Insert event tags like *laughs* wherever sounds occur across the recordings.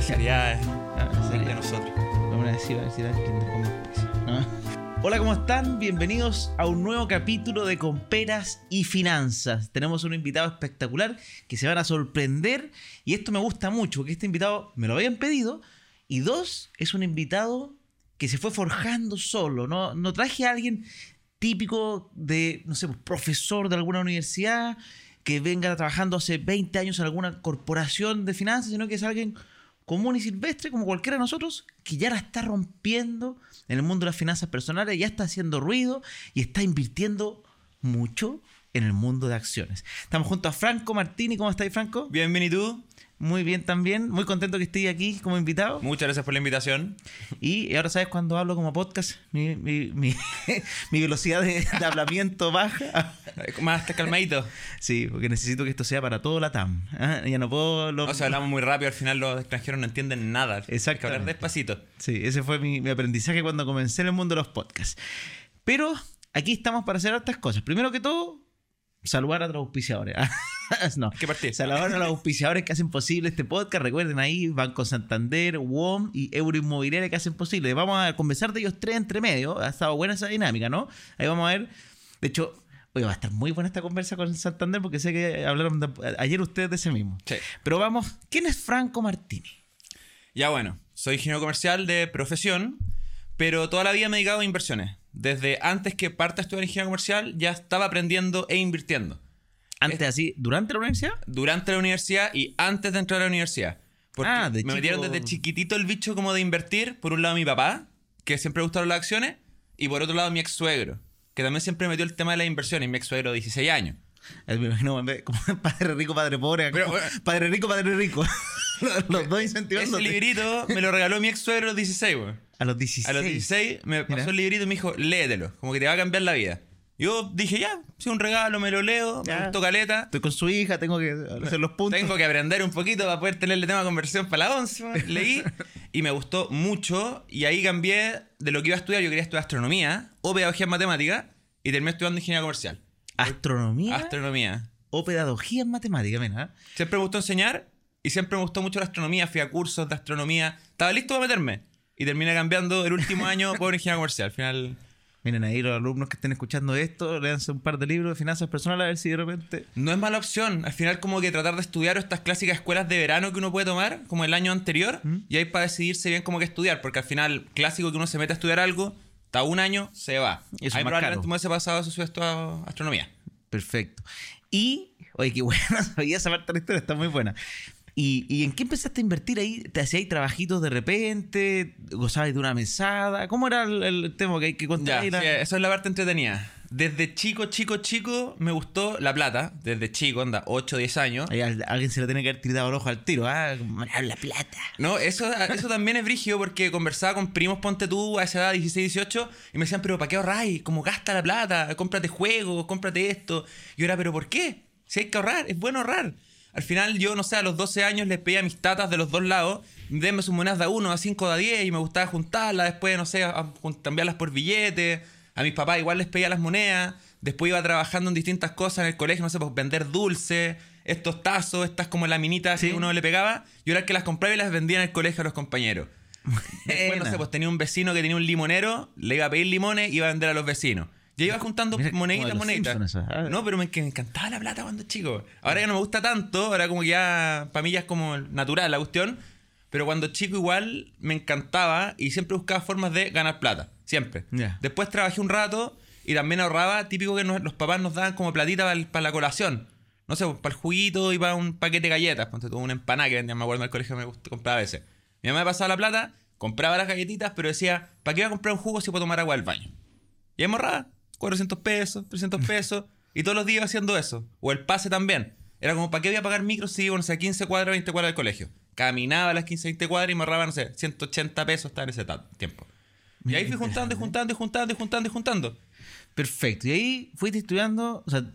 Sería Ah, de nosotros. Vamos a decir, a ver si. Hola, ¿cómo están? Bienvenidos a un nuevo capítulo de Comperas y Finanzas. Tenemos un invitado espectacular que se van a sorprender y esto me gusta mucho porque este invitado me lo habían pedido y dos, es un invitado que se fue forjando solo. No, no traje a alguien típico de, no sé, pues, profesor de alguna universidad que venga trabajando hace 20 años en alguna corporación de finanzas, sino que es alguien común y silvestre, como cualquiera de nosotros, que ya la está rompiendo en el mundo de las finanzas personales, ya está haciendo ruido y está invirtiendo mucho en el mundo de acciones. Estamos junto a Franco Martini. ¿Cómo estáis, Franco? Bienvenido. Muy bien también. Muy contento que estéis aquí como invitado. Muchas gracias por la invitación. Y ahora sabes cuando hablo como podcast, mi, mi, mi, *laughs* mi velocidad de, de hablamiento baja. *laughs* Más calmadito. Sí, porque necesito que esto sea para todo la TAM. ¿ah? Ya no puedo... lo- O sea, hablamos muy rápido, al final los extranjeros no entienden nada. Hay que hablar despacito. Sí, ese fue mi, mi aprendizaje cuando comencé en el mundo de los podcasts. Pero aquí estamos para hacer otras cosas. Primero que todo, saludar a los auspiciadores. *laughs* no. ¿Qué? Saludar a los auspiciadores que hacen posible este podcast. Recuerden ahí, Banco Santander, WOM y Euroinmobiliaria que hacen posible. Vamos a conversar de ellos tres entre medio. Ha estado buena esa dinámica, ¿no? Ahí vamos a ver. De hecho, oye, va a estar muy buena esta conversa con Santander porque sé que hablaron de- ayer ustedes de ese mismo. Sí. Pero vamos, ¿quién es Franco Martini? Ya bueno, soy ingeniero comercial de profesión, pero toda la vida me he dedicado a inversiones. Desde antes que parte a estudiar ingeniería comercial, ya estaba aprendiendo e invirtiendo. Antes así, durante la universidad. Durante la universidad y antes de entrar a la universidad. Porque Ah, de me chico- metieron desde chiquitito el bicho como de invertir. Por un lado mi papá, que siempre gustaron las acciones, y por otro lado mi ex suegro, que también siempre metió el tema de las inversiones, mi ex suegro de 16 años. Me imagino *laughs* como padre rico, padre pobre. Pero, como bueno. padre rico, padre rico. los, *laughs* los dos incentivando. Ese librito me lo regaló mi ex suegro a los 16, güey. A los 16. A los 16 me pasó Mira. el librito y me dijo, léetelo, como que te va a cambiar la vida. Yo dije, ya, si un regalo, me lo leo, Ya. me gustó caleta. Estoy con su hija, tengo que hacer los puntos. Tengo que aprender un poquito para poder tenerle tema de conversión para la 11. güey. Leí y me gustó mucho. Y ahí cambié de lo que iba a estudiar. Yo quería estudiar astronomía o pedagogía en matemática. Y terminé estudiando ingeniería comercial. Astronomía Astronomía. o pedagogía en matemática, mira. Siempre me gustó enseñar y siempre me gustó mucho la astronomía. Fui a cursos de astronomía. Estaba listo para meterme. Y terminé cambiando el último año por ingeniería comercial. Al final Miren ahí los alumnos que estén escuchando esto, léanse un par de libros de finanzas personales a ver si de repente. no es mala opción. Al final como que tratar de estudiar estas clásicas escuelas de verano que uno puede tomar, como el año anterior, y ahí para decidirse bien como que estudiar. Porque al final, clásico que uno se mete a estudiar algo, está un año, se va. Y eso es ahí más probablemente me hubiese pasado eso hubiese estudiado astronomía. Perfecto. Y, oye, qué buena, *laughs* sabía esa parte de la historia, está muy buena. ¿Y, y en qué empezaste a invertir ahí? ¿Te hacíais trabajitos de repente? ¿Gozabais de una mesada? ¿Cómo era el, el tema que hay que contar? Ya, sí, eso es la parte entretenida. Desde chico, chico, chico, me gustó la plata. Desde chico, anda, 8, 10 años. Ahí alguien se le tiene que haber tirado el ojo al tiro. Ah, "Ah, la plata. No, eso, eso también es brígido porque conversaba con primos, ponte tú, a esa edad, 16, 18, y me decían, pero ¿para qué ahorráis? Como gasta la plata, cómprate juegos, cómprate esto. Y yo era, ¿pero por qué? Si hay que ahorrar, es bueno ahorrar. Al final yo, no sé, a los 12 años les pedía a mis tatas de los dos lados, denme sus monedas de a 1, a 5, de a 10, y me gustaba juntarlas, después, no sé, a- a jun- cambiarlas por billetes. A mis papás igual les pedía las monedas. Después iba trabajando en distintas cosas en el colegio, no sé, pues vender dulces, estos tazos, estas como laminitas Sí. que uno le pegaba. Yo era el que las compraba y las vendía en el colegio a los compañeros. *laughs* Después, no sé, pues tenía un vecino que tenía un limonero, le iba a pedir limones y iba a vender a los vecinos. Yo iba juntando Mira, moneditas, moneditas. Ah. No, pero me, que me encantaba la plata cuando chico. Ahora ya no me gusta tanto, ahora como que ya, para mí ya es como natural la cuestión. Pero cuando chico igual me encantaba y siempre buscaba formas de ganar plata. Siempre. Después trabajé un rato y también ahorraba, típico que nos- los papás nos daban como platita para la colación. No sé, para el juguito y para un paquete de galletas. Ponte tú una empanada que vendían, me acuerdo en el colegio me gust- compraba a veces. Mi mamá me pasaba la plata, compraba las galletitas, pero decía, ¿para qué iba a comprar un jugo si puedo tomar agua del baño? Y ahí me ahorraba 400 pesos, 300 *laughs* pesos, y todos los días iba haciendo eso. O el pase también. Era como, ¿para qué voy a pagar micro si iba, no sé, a 15 cuadras, 20 cuadras del colegio? Caminaba a las 15, 20 cuadras y me ahorraba, no sé, 180 pesos, estaba en ese tiempo. Y ahí fui juntando y juntando y juntando y juntando y juntando. Perfecto. Y ahí fuiste estudiando, o sea,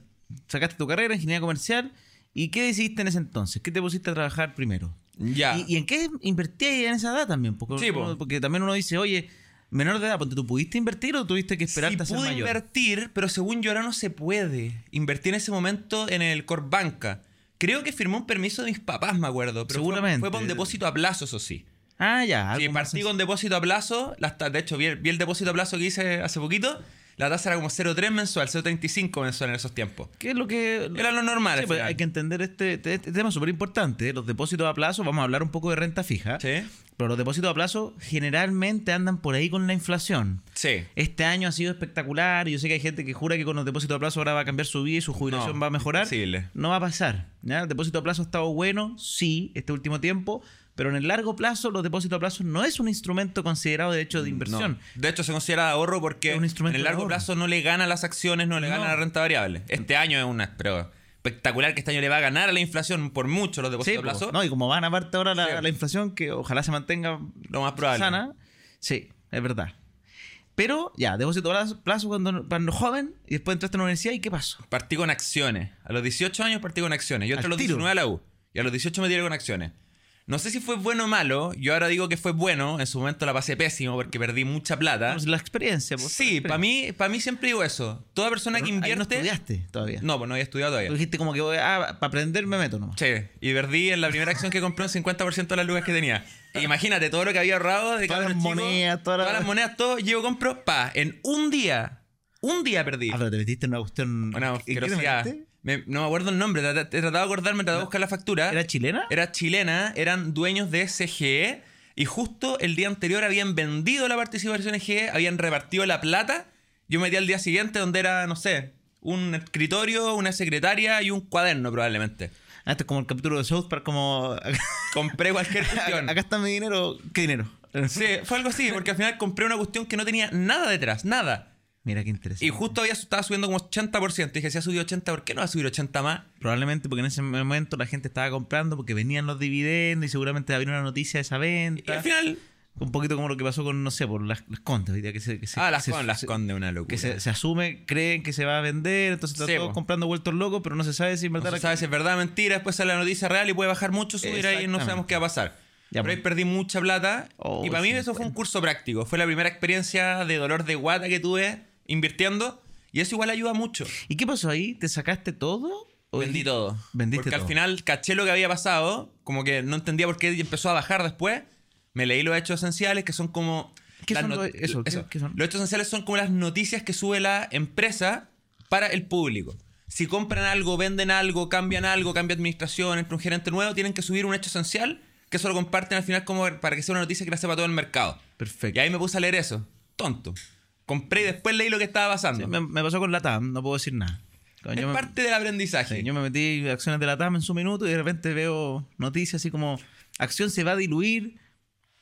sacaste tu carrera, ingeniería comercial. ¿Y qué decidiste en ese entonces? ¿Qué te pusiste a trabajar primero? Ya. ¿Y, y en qué invertías en esa edad también? Porque, Sí, po. porque también uno dice, oye, menor de edad, ponte, ¿tú pudiste invertir o tuviste que esperarte sí a ser pude mayor? invertir, pero según yo ahora no se puede. Invertí en ese momento en el Core Banca, Creo que firmó un permiso de mis papás, me acuerdo. Pero fue- Seguramente. Fue, por un depósito a plazo, eso sí. Ah, ya. Sí, partí con depósito a plazo. de hecho, vi, vi el depósito a plazo que hice hace poquito. La tasa era como 0,3 mensual, 0,35 mensual en esos tiempos. ¿Qué es lo que.? Era lo normal. Sí, pues, hay que entender este, este- este tema súper importante. ¿eh? Los depósitos a plazo, vamos a hablar un poco de renta fija. Sí. Pero los depósitos a plazo generalmente andan por ahí con la inflación. Sí. Este año ha sido espectacular. y Yo sé que hay gente que jura que con los depósitos a plazo ahora va a cambiar su vida y su jubilación No, va a mejorar. imposible. No va a pasar. ¿ya? El depósito a plazo ha estado bueno, sí, este último tiempo. Pero en el largo plazo, los depósitos a plazo no es un instrumento considerado de hecho de inversión. No. De hecho, se considera ahorro porque un en el largo plazo no le gana las acciones, no le No. gana la renta variable. Este año es una pero espectacular que este año le va a ganar a la inflación por mucho los Sí, depósitos a po. plazo. no, y como van aparte ahora la, Sí. la inflación, que ojalá se mantenga Lo más probable. sana. Sí, es verdad. Pero ya, depósito a plazo, plazo cuando, cuando joven y después entraste a la universidad y ¿qué pasó? Partí con acciones. A los 18 años partí con acciones. Yo entré a los tiro. 19 a la U. Y a los 18 me tiré con acciones. No sé si fue bueno o malo. Yo ahora digo que fue bueno. En su momento la pasé pésimo porque perdí mucha plata. Pues la experiencia. pues, Sí, para mí, para mí siempre digo eso. Toda persona que invierte. no estudiaste todavía. No, pues no había estudiado todavía. Tú dijiste como que voy a, para aprender me meto, ¿no? Sí, y perdí en la primera acción que compré un 50% de las lucas que tenía. Imagínate todo lo que había ahorrado de Todas las chico, monedas, todas las- todas las monedas, todo. Llevo, compro, pa, en un día, un día perdí. Ah, pero te metiste en una cuestión. Una ¿en qué te metiste? Me- no me acuerdo el nombre, he tratado de acordarme, he tratado de buscar la factura. ¿Era chilena? Era chilena, eran dueños de SGE y justo el día anterior habían vendido la participación en SGE, habían repartido la plata. Yo metí al día siguiente donde era, no sé, un escritorio, una secretaria y un cuaderno probablemente. Ah, esto es como el capítulo de South Park, como. *laughs* Compré cualquier cuestión. Acá está mi dinero. ¿Qué dinero? Sí, fue algo así, porque al final compré una cuestión que no tenía nada detrás, nada. Mira qué interesante. Y justo había estaba subiendo como 80%. Dije, si ha subido 80, ¿por qué no va a subir 80 más? Probablemente porque en ese momento la gente estaba comprando porque venían los dividendos y seguramente había una noticia de esa Y venta. al final. Un poquito como lo que pasó con, no sé, por las, las condes. hoy día, Que se, que se- ah, las se- con, las se- con de una locura. Que se, se asume, creen que se va a vender, entonces están Sí, todos po. comprando vueltos locos, pero no se sabe si No verdad. se sabe si es verdad o mentira, después sale la noticia real y puede bajar mucho, subir ahí y no sabemos qué va a pasar. Ya, Pero ahí pues. perdí mucha plata. Oh, y para mí eso fue un curso práctico. Fue la primera experiencia de dolor de guata que tuve invirtiendo. Y eso igual ayuda mucho. ¿Y qué pasó ahí? ¿Te sacaste todo? ¿O Vendí todo. Vendiste Porque todo. al final caché lo que había pasado, como que no entendía por qué empezó a bajar después. Me leí los hechos esenciales, que son como. ¿Qué son los- eso, qué- qué son? Los hechos esenciales son como las noticias que sube la empresa para el público. Si compran algo, venden algo, cambian algo, cambia administración, entra un gerente nuevo, tienen que subir un hecho esencial que eso lo comparten al final como para que sea una noticia que la sepa todo el mercado. Perfecto. Y ahí me puse a leer eso. Tonto. Compré y después leí lo que estaba pasando. Sí, me, me pasó con la TAM, no puedo decir nada. es Yo me- parte del aprendizaje. Sí, yo me metí acciones de la TAM en su minuto y de repente veo noticias así como acción se va a diluir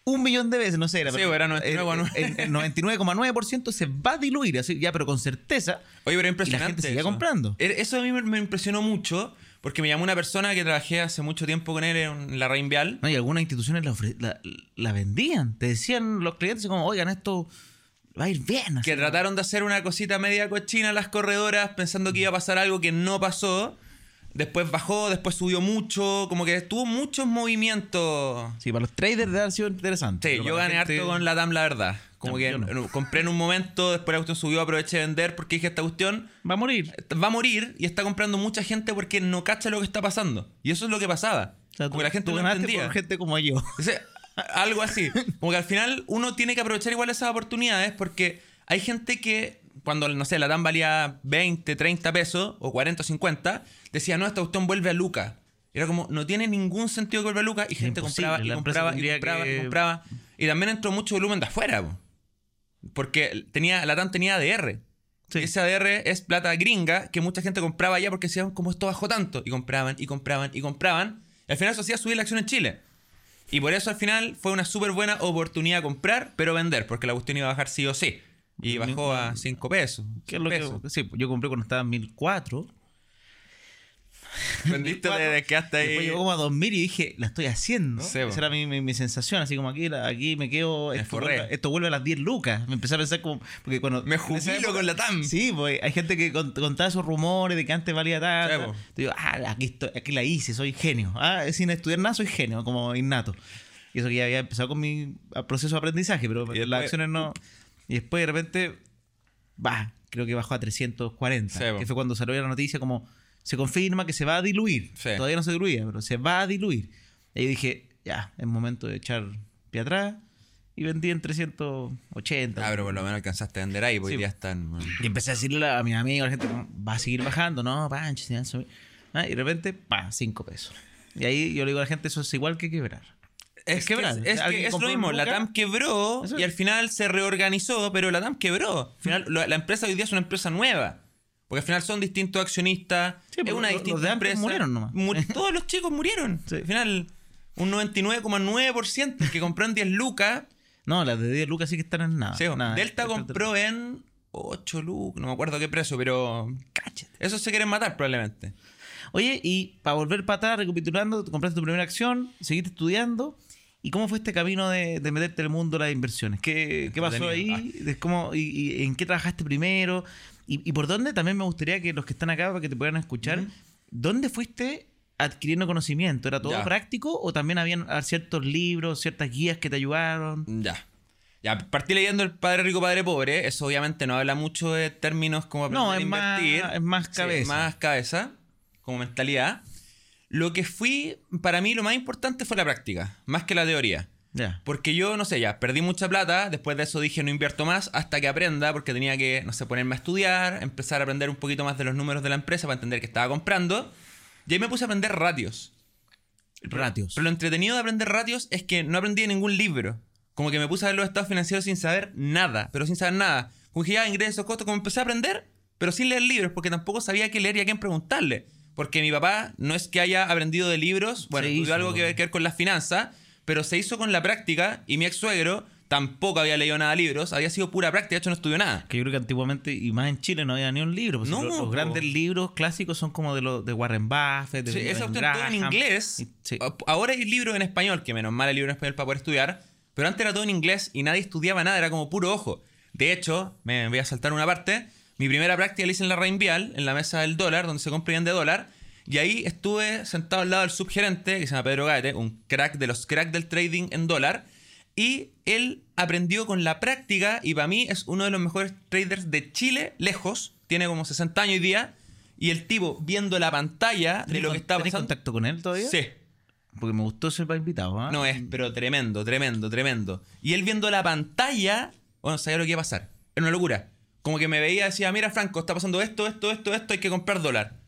un millón de veces, no sé. Era, Sí, pero- era 99,9. el- el 99,9% se va a diluir, así ya, pero con certeza. Oye, pero Y impresionante. la gente seguía eso. comprando. E- Eso a mí me, me impresionó mucho porque me llamó una persona que trabajé hace mucho tiempo con él en la Rain Vial. No, y algunas instituciones la, la, la vendían. Te decían los clientes como, oigan, esto va a ir bien. así. Que trataron de hacer una cosita media cochina a las corredoras pensando que iba a pasar algo que no pasó. Después bajó, después subió mucho. Como que tuvo muchos movimientos. Sí, para los traders debe haber sido interesante. Sí, yo gané gente- harto con la TAM, la verdad. Como No, que no. compré en un momento, después la cuestión subió, aproveché de vender porque dije esta cuestión Va a morir. va a morir y está comprando mucha gente porque no cacha lo que está pasando. Y eso es lo que pasaba. O sea, como tú- la gente tú no entendía. por gente como yo. O sea, algo así. Como que al final uno tiene que aprovechar igual esas oportunidades porque hay gente que cuando, no sé, la TAM valía 20, 30 pesos o 40 o 50, decía, no, esta cuestión vuelve a Luca. Era como, no tiene ningún sentido que vuelva a Luca y gente compraba y compraba y compraba y compraba. Y también entró mucho volumen de afuera. po. Porque tenía, la TAM tenía ADR. Sí. Y ese ADR es plata gringa que mucha gente compraba allá porque decían, como esto bajó tanto? Y compraban, y compraban, y compraban. Y al final eso hacía subir la acción en Chile. Y por eso al final fue una súper buena oportunidad comprar, pero vender, porque la cuestión iba a bajar sí o sí. Y bajó a 5 pesos. ¿Qué es lo pesos. que, sí, yo compré cuando estaba en 1004. *laughs* Vendiste desde que hasta Después ahí. llegó como a 2000 y dije, la estoy haciendo. Sí, Esa era mi, mi- mi sensación, así como aquí, la- aquí me quedo. Me Esto forré. vuelve, esto vuelve a las 10 lucas. Me empecé a pensar como. Porque cuando, Me jubilo época- con la TAM. Sí, pues hay gente que cont- contaba esos rumores de que antes valía tanto. Sí, digo, ah, aquí, estoy- aquí la hice, soy genio. Ah, sin estudiar nada, soy genio, como innato. Y eso que ya había empezado con mi proceso de aprendizaje, pero después- las acciones no. Y después de repente, va, creo que bajó a 340. Sí, bo. que fue cuando salió la noticia como se confirma que se va a diluir. Sí. Todavía no se diluía, pero se va a diluir. Y yo dije, ya, es momento de echar pie atrás. Y vendí en 380. Ah, pero por lo menos alcanzaste a vender ahí, porque Sí. ya están. bueno. Y empecé a decirle a mis amigos, a la gente, va a seguir bajando, no, pancho, si no sube". Ah, y de repente, pa, 5 pesos. Y ahí yo le digo a la gente, eso es igual que quebrar. Es, Es que, quebrar. es, Alguien que es lo mismo, la. TAM quebró Eso y es. al final se reorganizó, pero la TAM quebró. Al final, lo- la empresa hoy día es una empresa nueva. Porque al final son distintos accionistas. Sí, es una los- los distinta de antes empresa. murieron nomás. *laughs* Todos los chicos murieron. Sí. Al final, un 99,9% el que compró en 10 lucas. No, las de 10 lucas sí que están en nada. sí, nada. Delta compró en 8 lucas, no me acuerdo qué precio, pero. Cáchate. Esos se quieren matar probablemente. Oye, y para volver para atrás, recapitulando, compraste tu primera acción, seguiste estudiando. ¿Y cómo fue este camino de, de meterte en el mundo de las inversiones? ¿Qué, qué pasó ahí? ¿De cómo, y, y en qué trabajaste primero? Y, y por dónde? También me gustaría que los que están acá, para que te puedan escuchar, ¿dónde fuiste adquiriendo conocimiento? ¿Era todo Ya. práctico o también habían ah, ciertos libros, ciertas guías que te ayudaron? Ya. Ya, partí leyendo El Padre Rico, Padre Pobre. Eso obviamente no habla mucho de términos como No, aprender es a más- invertir. es más Sí, cabeza. más cabeza, como mentalidad. Lo que fui, para mí lo más importante fue la práctica, más que la teoría. Ya. Porque yo, no sé, ya perdí mucha plata, después de eso dije no invierto más hasta que aprenda, porque tenía que, no sé, ponerme a estudiar, empezar a aprender un poquito más de los números de la empresa para entender que estaba comprando. Y ahí me puse a aprender ratios. Ratios. Pero lo entretenido de aprender ratios es que no aprendí ningún libro. Como que me puse a ver los estados financieros sin saber nada, pero sin saber nada. Como que ya ingresos, costos, como empecé a aprender, pero sin leer libros, porque tampoco sabía qué leer y a quién preguntarle. Porque mi papá no es que haya aprendido de libros, bueno, estudió hizo. algo que ver, que ver con las finanzas, pero se hizo con la práctica y mi ex suegro tampoco había leído nada de libros, había sido pura práctica, de hecho no estudió nada. Que yo creo que antiguamente, y más en Chile, no había ni un libro. pues, No, los, los grandes libros clásicos son como de, los de Warren Buffett, de Sí, Ben cuestión todo en inglés. Y- sí. A- Ahora hay libros en español, que menos mal hay libros en español para poder estudiar. Pero antes era todo en inglés y nadie estudiaba nada, era como puro ojo. De hecho, me voy a saltar una parte. Mi primera práctica la hice en la Reinvial, en la mesa del dólar, donde se compra y vende dólar. Y ahí estuve sentado al lado del subgerente, que se llama Pedro Gaete, un crack de los crack del trading en dólar. Y él aprendió con la práctica y para mí es uno de los mejores traders de Chile, lejos. Tiene como 60 años hoy día. Y el tipo viendo la pantalla de ¿Tenés lo que está pasando. contacto con él todavía? Sí. Porque me gustó ser invitado. ¿ah? No es, pero tremendo, tremendo, tremendo. Y él viendo la pantalla, bueno, sabía lo que iba a pasar. Era una locura. Como que me veía y decía, mira Franco, está pasando esto, esto, esto, esto, hay que comprar dólar.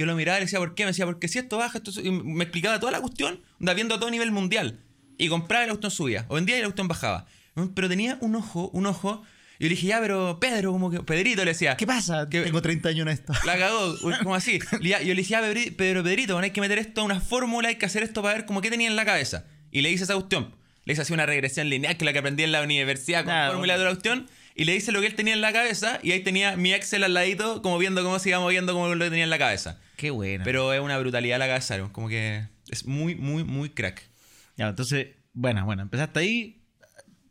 Yo lo miraba y le decía, ¿por qué? Me decía, porque si esto baja, esto sube". y me explicaba toda la cuestión, viendo a todo nivel mundial. Y compraba y la cuestión subía. O vendía y la cuestión bajaba. Pero tenía un ojo, un ojo. Y yo le dije, ya, pero Pedro, como que. Pedrito le decía. ¿Qué pasa? Que- Tengo 30 años en esto. La cagó, *laughs* como así. Y ya- yo le decía, "Ah, Pedri- Pedro Pedrito, bueno, hay que meter esto a una fórmula, hay que hacer esto para ver cómo qué tenía en la cabeza. Y le hice esa cuestión. Le hice así una regresión lineal que la que aprendí en la universidad con Claro. fórmula de la cuestión. Y le hice lo que él tenía en la cabeza. Y ahí tenía mi Excel al ladito, como viendo cómo se iba moviendo, como lo que tenía en la cabeza. Qué buena. Pero es una brutalidad la cabeza, ¿no? como que es muy, muy, muy crack. Ya, entonces, bueno, bueno, empezaste ahí.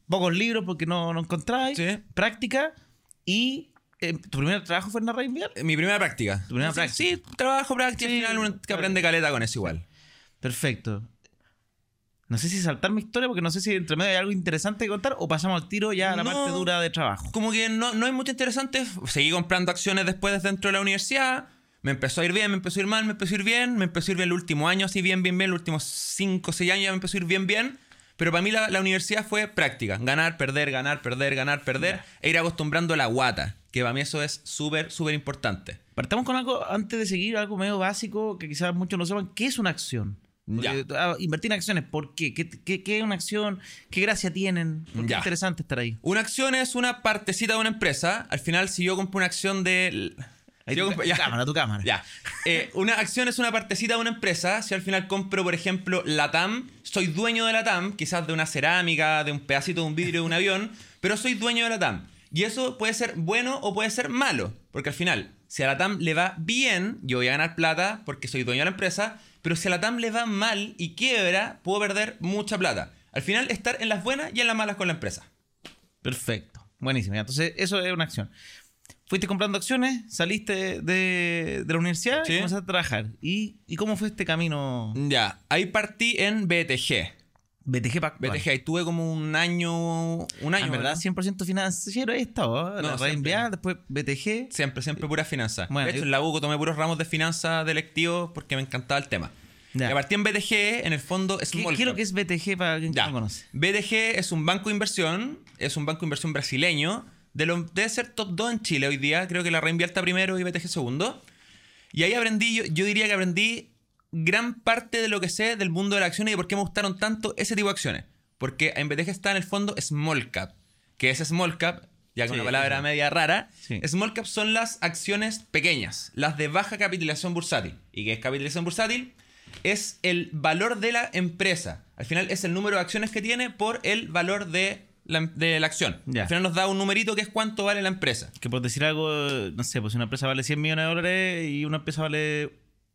Pocos libros porque no, no encontráis. Sí. Práctica. Y eh, tu primer trabajo fue en la Reinvial. Mi primera práctica. Tu primera Sí, práctica. Sí, trabajo, práctica. Sí, al final uno que aprende caleta con eso igual. Perfecto. No sé si saltar mi historia porque no sé si entre medio hay algo interesante que contar o pasamos al tiro ya a la No. parte dura de trabajo. como que no, no hay mucho interesante. Seguí comprando acciones después dentro de la universidad. Me empezó a ir bien, me empezó a ir mal, me empezó a ir bien. Me empezó a ir bien el último año, así bien, bien, bien. Los últimos 5 o 6 años ya me empezó a ir bien, bien. Pero para mí la, la universidad fue práctica. Ganar, perder, ganar, perder, ganar, perder. E ir acostumbrando la guata. Que para mí eso es súper, súper importante. Partamos con algo, antes de seguir, algo medio básico que quizás muchos no sepan. ¿Qué es una acción? Porque, ah, invertir en acciones, ¿por qué? ¿Qué, qué, qué es una acción? ¿Qué gracia tienen? ¿Por qué es interesante estar ahí? Una acción es una partecita de una empresa. Al final, si yo compro una acción de... Ahí si tu, compro- tu cámara, tu cámara. Ya. Eh, una acción es una partecita de una empresa. Si al final compro, por ejemplo, la TAM, soy dueño de la TAM, quizás de una cerámica, de un pedacito de un vidrio de un avión, pero soy dueño de la TAM. Y eso puede ser bueno o puede ser malo, porque al final, si a la TAM le va bien, yo voy a ganar plata porque soy dueño de la empresa, pero si a la TAM le va mal y quiebra, puedo perder mucha plata. Al final, estar en las buenas y en las malas con la empresa. Perfecto. Buenísimo. Entonces, eso es una acción. Fuiste comprando acciones, saliste de, de la universidad Sí. y comenzaste a trabajar. ¿Y, y cómo fue este camino? Ya, ahí partí en BTG. BTG Pactual. BTG, ahí tuve como un año. Un Ah, año, en verdad, ¿verdad? 100% financiero ahí estaba. No, la después BTG. Siempre, siempre pura finanzas. Bueno, de hecho, yo- en la UCO tomé puros ramos de finanzas de electivos porque me encantaba el tema. Ya. Y a partir en BTG, en el fondo, es ¿Qué, Small qué es lo Cap. que es BTG para quien Ya. no conoce? BTG es un banco de inversión, es un banco de inversión brasileño, de lo, debe ser top 2 en Chile hoy día, creo que la Reinvial está primero y BTG segundo. Y ahí aprendí, yo, yo diría que aprendí gran parte de lo que sé del mundo de la acción y por qué me gustaron tanto ese tipo de acciones. Porque en BTG está en el fondo Small Cap, que es Small Cap, ya que Sí, una palabra media rara. Sí. Small Cap son las acciones pequeñas, las de baja capitalización bursátil. ¿Y qué es capitalización bursátil? Es el valor de la empresa. Al final es el número de acciones que tiene por el valor de la, de la acción. Ya. Al final nos da un numerito que es cuánto vale la empresa. Que por decir algo, no sé, pues si una empresa vale 100 millones de dólares y una empresa vale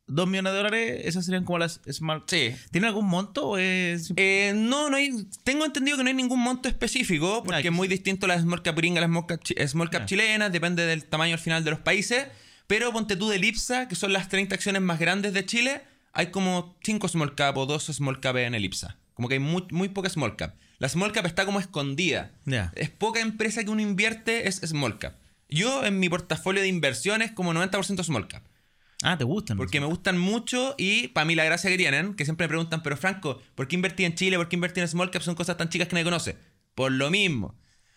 2 millones de dólares, esas serían como las Smart. Sí. ¿Tiene algún monto o es.? Eh, no, no hay. Tengo entendido que no hay ningún monto específico, porque Ah, que es muy sí. distinto las small cap gringas, las small cap, chi- small cap Ya. chilenas, depende del tamaño al final de los países. Pero ponte tú del IPSA, que son las 30 acciones más grandes de Chile, hay como 5 small cap o 2 small cap en el IPSA. Como que hay muy, muy poca small cap. La small cap está como escondida. Es poca empresa que uno invierte, es small cap. Yo en mi portafolio de inversiones como 90% small cap. Ah, ¿te gustan? Porque me gustan mucho y para mí la gracia que tienen, que siempre me preguntan, pero Franco, ¿por qué invertí en Chile? ¿Por qué invertí en Small Cap? Son cosas tan chicas que nadie conoce. Por lo mismo.